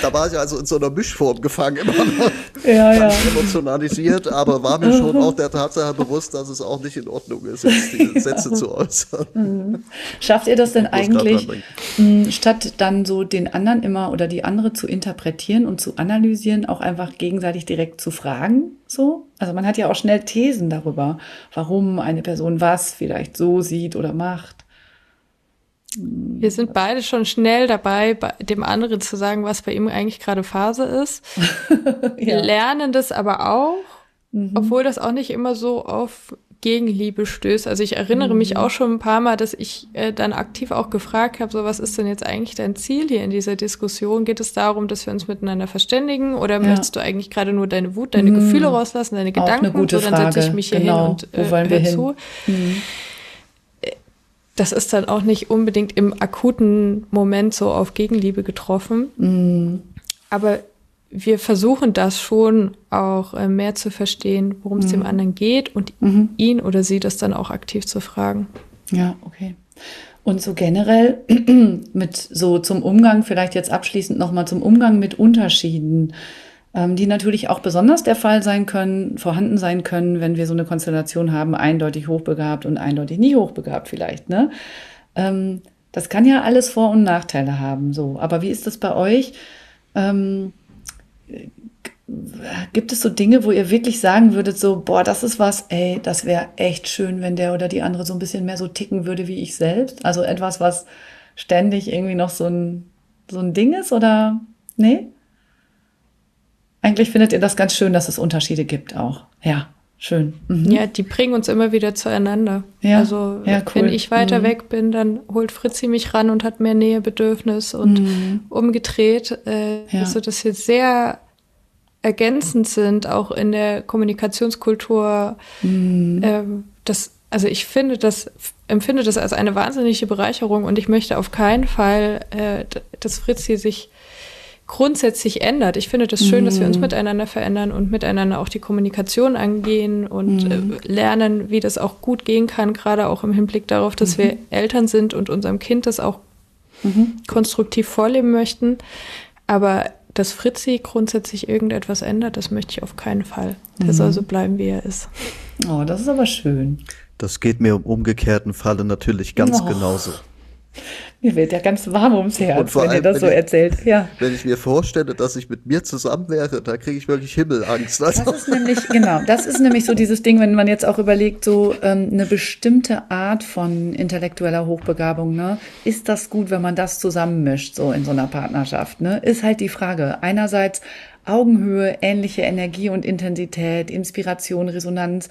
Da war ich also in so einer Mischform gefangen, immer noch ja, ja. emotionalisiert, aber war mir schon auch der Tatsache bewusst, dass es auch nicht in Ordnung ist, jetzt diese Sätze zu äußern. Mhm. Schafft ihr das denn eigentlich, hm, statt dann so den anderen immer oder die andere zu interpretieren und zu analysieren, auch einfach gegenseitig direkt zu fragen? So? Also man hat ja auch schnell Thesen darüber, warum eine Person was vielleicht so sieht oder macht. Wir sind beide schon schnell dabei, dem anderen zu sagen, was bei ihm eigentlich gerade Phase ist. ja. Wir lernen das aber auch, mhm. obwohl das auch nicht immer so auf Gegenliebe stößt. Also ich erinnere mhm. mich auch schon ein paar Mal, dass ich äh, dann aktiv auch gefragt habe, so was ist denn jetzt eigentlich dein Ziel hier in dieser Diskussion? Geht es darum, dass wir uns miteinander verständigen oder ja. möchtest du eigentlich gerade nur deine Wut, deine mhm. Gefühle rauslassen, deine Gedanken? so, dann setze ich mich hier genau. hin und äh, Wo wollen wir hin? zu. Mhm das ist dann auch nicht unbedingt im akuten Moment so auf Gegenliebe getroffen. Mhm. Aber wir versuchen das schon auch äh, mehr zu verstehen, worum es mhm. dem anderen geht und mhm. ihn oder sie das dann auch aktiv zu fragen. Ja, okay. Und so generell mit so zum Umgang, vielleicht jetzt abschließend nochmal zum Umgang mit Unterschieden die natürlich auch besonders der Fall sein können, vorhanden sein können, wenn wir so eine Konstellation haben, eindeutig hochbegabt und eindeutig nie hochbegabt vielleicht. Ne? Ähm, das kann ja alles Vor- und Nachteile haben. So, aber wie ist das bei euch? Ähm, gibt es so Dinge, wo ihr wirklich sagen würdet, so, boah, das ist was, ey, das wäre echt schön, wenn der oder die andere so ein bisschen mehr so ticken würde wie ich selbst? Also etwas, was ständig irgendwie noch so ein, so ein Ding ist oder nee? Eigentlich findet ihr das ganz schön, dass es Unterschiede gibt auch. Ja, schön. Mhm. Ja, die bringen uns immer wieder zueinander. Ja, also ja, cool. wenn ich weiter mhm. weg bin, dann holt Fritzi mich ran und hat mehr Nähebedürfnis und mhm. umgedreht, äh, ja. so dass wir sehr ergänzend sind, auch in der Kommunikationskultur. Mhm. Ähm, das, also ich finde das, empfinde das als eine wahnsinnige Bereicherung und ich möchte auf keinen Fall, äh, dass Fritzi sich grundsätzlich ändert. Ich finde das schön, mhm. dass wir uns mhm. miteinander verändern und miteinander auch die Kommunikation angehen und mhm. äh, lernen, wie das auch gut gehen kann, gerade auch im Hinblick darauf, dass mhm. wir Eltern sind und unserem Kind das auch mhm. konstruktiv vorleben möchten. Aber dass Fritzi grundsätzlich irgendetwas ändert, das möchte ich auf keinen Fall. Der mhm. soll so bleiben, wie er ist. Oh, das ist aber schön. Das geht mir im umgekehrten Falle natürlich ganz oh. genauso. Mir wird ja ganz warm ums Herz, wenn allem, ihr das so ich, erzählt. Ja. Wenn ich mir vorstelle, dass ich mit mir zusammen wäre, da kriege ich wirklich Himmelangst. Also. Das ist nämlich, genau, das ist nämlich so dieses Ding, wenn man jetzt auch überlegt, so ähm, eine bestimmte Art von intellektueller Hochbegabung, ne? Ist das gut, wenn man das zusammenmischt, so in so einer Partnerschaft? Ne? Ist halt die Frage. Einerseits Augenhöhe, ähnliche Energie und Intensität, Inspiration, Resonanz,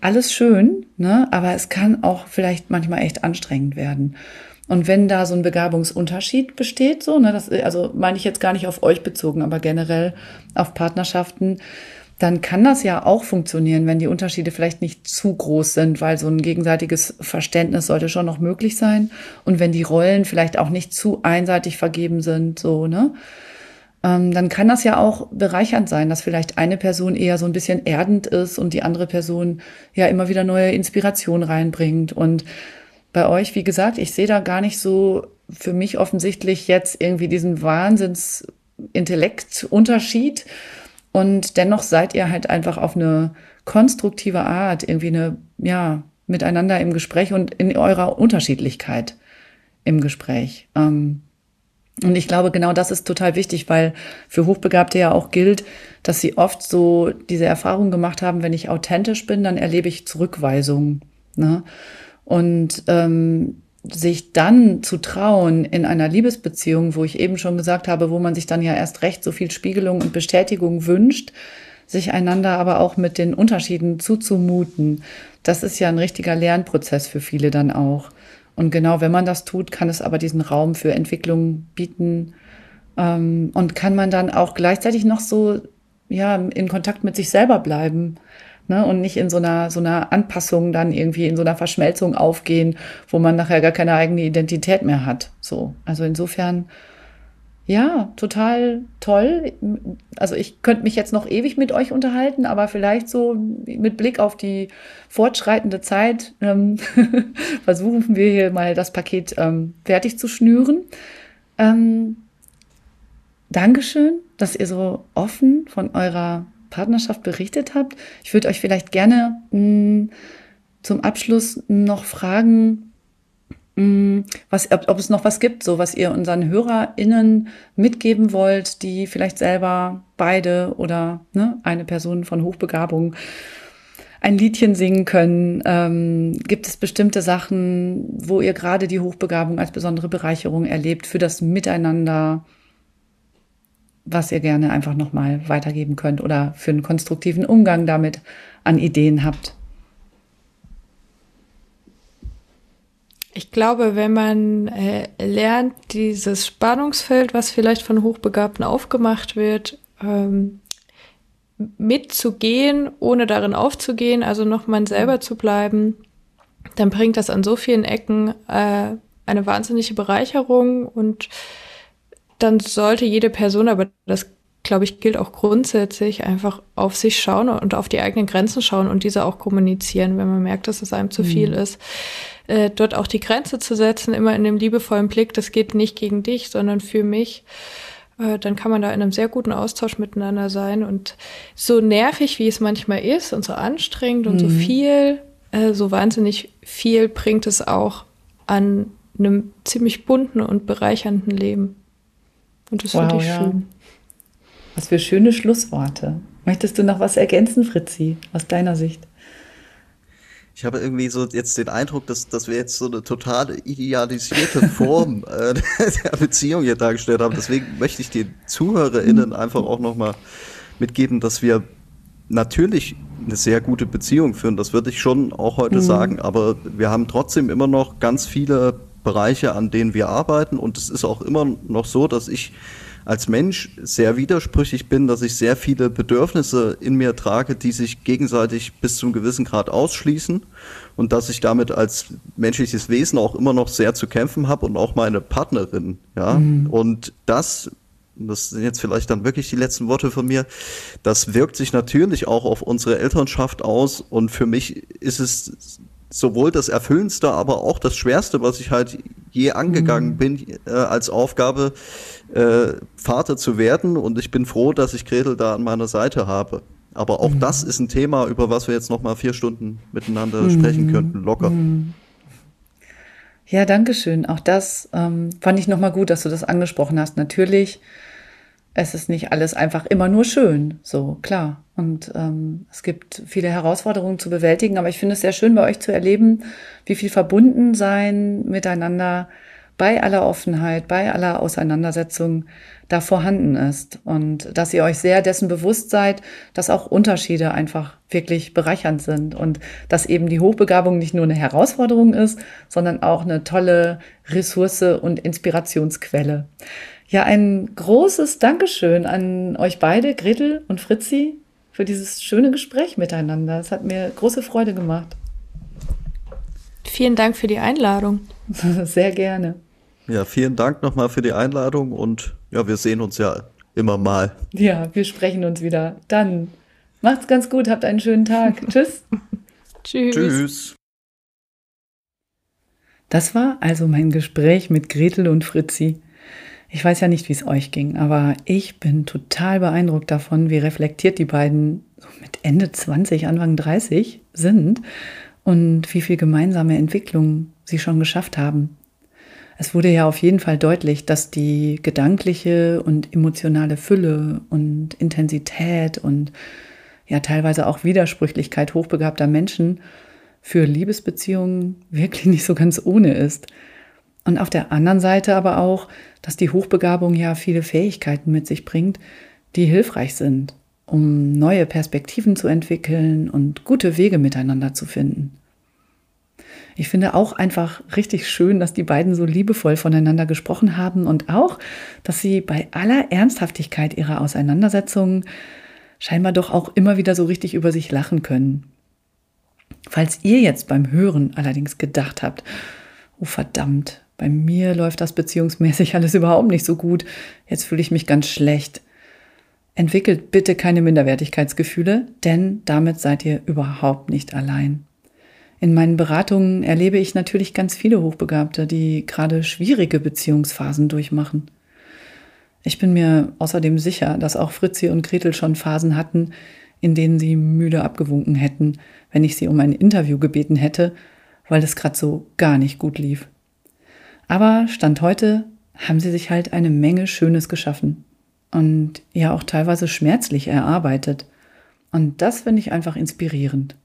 alles schön, ne? aber es kann auch vielleicht manchmal echt anstrengend werden. Und wenn da so ein Begabungsunterschied besteht, so, ne, das, also meine ich jetzt gar nicht auf euch bezogen, aber generell auf Partnerschaften, dann kann das ja auch funktionieren, wenn die Unterschiede vielleicht nicht zu groß sind, weil so ein gegenseitiges Verständnis sollte schon noch möglich sein. Und wenn die Rollen vielleicht auch nicht zu einseitig vergeben sind, so, ne? Ähm, dann kann das ja auch bereichernd sein, dass vielleicht eine Person eher so ein bisschen erdend ist und die andere Person ja immer wieder neue Inspiration reinbringt und bei euch, wie gesagt, ich sehe da gar nicht so für mich offensichtlich jetzt irgendwie diesen Wahnsinns-Intellekt-Unterschied. Und dennoch seid ihr halt einfach auf eine konstruktive Art irgendwie eine, ja, miteinander im Gespräch und in eurer Unterschiedlichkeit im Gespräch. Ähm, und ich glaube, genau das ist total wichtig, weil für Hochbegabte ja auch gilt, dass sie oft so diese Erfahrung gemacht haben, wenn ich authentisch bin, dann erlebe ich Zurückweisungen. Ne? Und ähm, sich dann zu trauen in einer Liebesbeziehung, wo ich eben schon gesagt habe, wo man sich dann ja erst recht so viel Spiegelung und Bestätigung wünscht, sich einander aber auch mit den Unterschieden zuzumuten, das ist ja ein richtiger Lernprozess für viele dann auch. Und genau wenn man das tut, kann es aber diesen Raum für Entwicklung bieten ähm, und kann man dann auch gleichzeitig noch so ja in Kontakt mit sich selber bleiben ne, und nicht in so einer, so einer Anpassung dann irgendwie in so einer Verschmelzung aufgehen, wo man nachher gar keine eigene Identität mehr hat. So. Also insofern, ja, total toll. Also ich könnte mich jetzt noch ewig mit euch unterhalten, aber vielleicht so mit Blick auf die fortschreitende Zeit ähm, versuchen wir hier mal das Paket ähm, fertig zu schnüren. Ähm, Dankeschön, dass ihr so offen von eurer Partnerschaft berichtet habt. Ich würde euch vielleicht gerne mh, hm, zum Abschluss noch fragen, mh, hm, was, ob, ob, es noch was gibt, so was ihr unseren HörerInnen mitgeben wollt, die vielleicht selber beide oder ne, eine Person von Hochbegabung ein Liedchen singen können? Ähm, gibt es bestimmte Sachen, wo ihr gerade die Hochbegabung als besondere Bereicherung erlebt für das Miteinander? Was ihr gerne einfach nochmal weitergeben könnt oder für einen konstruktiven Umgang damit an Ideen habt. Ich glaube, wenn man äh, lernt, dieses Spannungsfeld, was vielleicht von Hochbegabten aufgemacht wird, ähm, mitzugehen, ohne darin aufzugehen, also noch man selber zu bleiben, dann bringt das an so vielen Ecken äh, eine wahnsinnige Bereicherung und dann sollte jede Person, aber das glaube ich, gilt auch grundsätzlich, einfach auf sich schauen und auf die eigenen Grenzen schauen und diese auch kommunizieren, wenn man merkt, dass es einem zu viel mhm. ist. Äh, dort auch die Grenze zu setzen, immer in dem liebevollen Blick, das geht nicht gegen dich, sondern für mich. Äh, dann kann man da in einem sehr guten Austausch miteinander sein. Und so nervig, wie es manchmal ist und so anstrengend und mhm. so viel, äh, so wahnsinnig viel bringt es auch an einem ziemlich bunten und bereichernden Leben. Und das wow, finde ich ja. schön. Was für schöne Schlussworte. Möchtest du noch was ergänzen, Fritzi, aus deiner Sicht? Ich habe irgendwie so jetzt den Eindruck, dass, dass wir jetzt so eine total idealisierte Form äh, der Beziehung hier dargestellt haben. Deswegen möchte ich den ZuhörerInnen einfach auch nochmal mitgeben, dass wir natürlich eine sehr gute Beziehung führen. Das würde ich schon auch heute mhm. sagen. Aber wir haben trotzdem immer noch ganz viele Bereiche, an denen wir arbeiten. Und es ist auch immer noch so, dass ich als Mensch sehr widersprüchlich bin, dass ich sehr viele Bedürfnisse in mir trage, die sich gegenseitig bis zum gewissen Grad ausschließen und dass ich damit als menschliches Wesen auch immer noch sehr zu kämpfen habe und auch meine Partnerin, ja. Mhm. Und das das sind jetzt vielleicht dann wirklich die letzten Worte von mir, das wirkt sich natürlich auch auf unsere Elternschaft aus und für mich ist es sowohl das Erfüllendste, aber auch das Schwerste, was ich halt je angegangen mhm. bin äh, als Aufgabe, äh, Vater zu werden. Und ich bin froh, dass ich Gretel da an meiner Seite habe. Aber auch mhm. das ist ein Thema, über was wir jetzt noch mal vier Stunden miteinander mhm. sprechen könnten, locker. Mhm. Ja, danke schön. Auch das ähm, fand ich noch mal gut, dass du das angesprochen hast. Natürlich es ist nicht alles einfach immer nur schön, so klar. Und ähm, es gibt viele Herausforderungen zu bewältigen, aber ich finde es sehr schön bei euch zu erleben, wie viel Verbundensein miteinander bei aller Offenheit, bei aller Auseinandersetzung da vorhanden ist und dass ihr euch sehr dessen bewusst seid, dass auch Unterschiede einfach wirklich bereichernd sind und dass eben die Hochbegabung nicht nur eine Herausforderung ist, sondern auch eine tolle Ressource und Inspirationsquelle. Ja, ein großes Dankeschön an euch beide, Gretel und Fritzi, für dieses schöne Gespräch miteinander. Es hat mir große Freude gemacht. Vielen Dank für die Einladung. Sehr gerne. Ja, vielen Dank nochmal für die Einladung und ja, wir sehen uns ja immer mal. Ja, wir sprechen uns wieder. Dann macht's ganz gut, habt einen schönen Tag. Tschüss. Tschüss. Tschüss. Das war also mein Gespräch mit Gretel und Fritzi. Ich weiß ja nicht, wie es euch ging, aber ich bin total beeindruckt davon, wie reflektiert die beiden mit Ende 20, Anfang 30 sind und wie viel gemeinsame Entwicklung sie schon geschafft haben. Es wurde ja auf jeden Fall deutlich, dass die gedankliche und emotionale Fülle und Intensität und ja teilweise auch Widersprüchlichkeit hochbegabter Menschen für Liebesbeziehungen wirklich nicht so ganz ohne ist. Und auf der anderen Seite aber auch, dass die Hochbegabung ja viele Fähigkeiten mit sich bringt, die hilfreich sind, um neue Perspektiven zu entwickeln und gute Wege miteinander zu finden. Ich finde auch einfach richtig schön, dass die beiden so liebevoll voneinander gesprochen haben und auch, dass sie bei aller Ernsthaftigkeit ihrer Auseinandersetzungen scheinbar doch auch immer wieder so richtig über sich lachen können. Falls ihr jetzt beim Hören allerdings gedacht habt, oh verdammt, bei mir läuft das beziehungsmäßig alles überhaupt nicht so gut. Jetzt fühle ich mich ganz schlecht. Entwickelt bitte keine Minderwertigkeitsgefühle, denn damit seid ihr überhaupt nicht allein. In meinen Beratungen erlebe ich natürlich ganz viele Hochbegabte, die gerade schwierige Beziehungsphasen durchmachen. Ich bin mir außerdem sicher, dass auch Fritzi und Gretel schon Phasen hatten, in denen sie müde abgewunken hätten, wenn ich sie um ein Interview gebeten hätte, weil es gerade so gar nicht gut lief. Aber Stand heute haben sie sich halt eine Menge Schönes geschaffen und ja auch teilweise schmerzlich erarbeitet. Und das finde ich einfach inspirierend.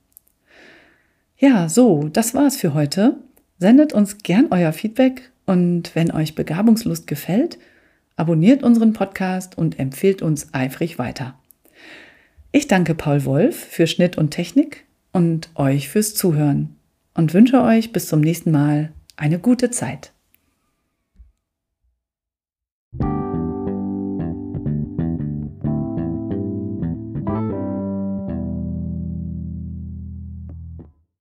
Ja, so, das war's für heute. Sendet uns gern euer Feedback und wenn euch Begabungslust gefällt, abonniert unseren Podcast und empfehlt uns eifrig weiter. Ich danke Paul Wolf für Schnitt und Technik und euch fürs Zuhören und wünsche euch bis zum nächsten Mal eine gute Zeit.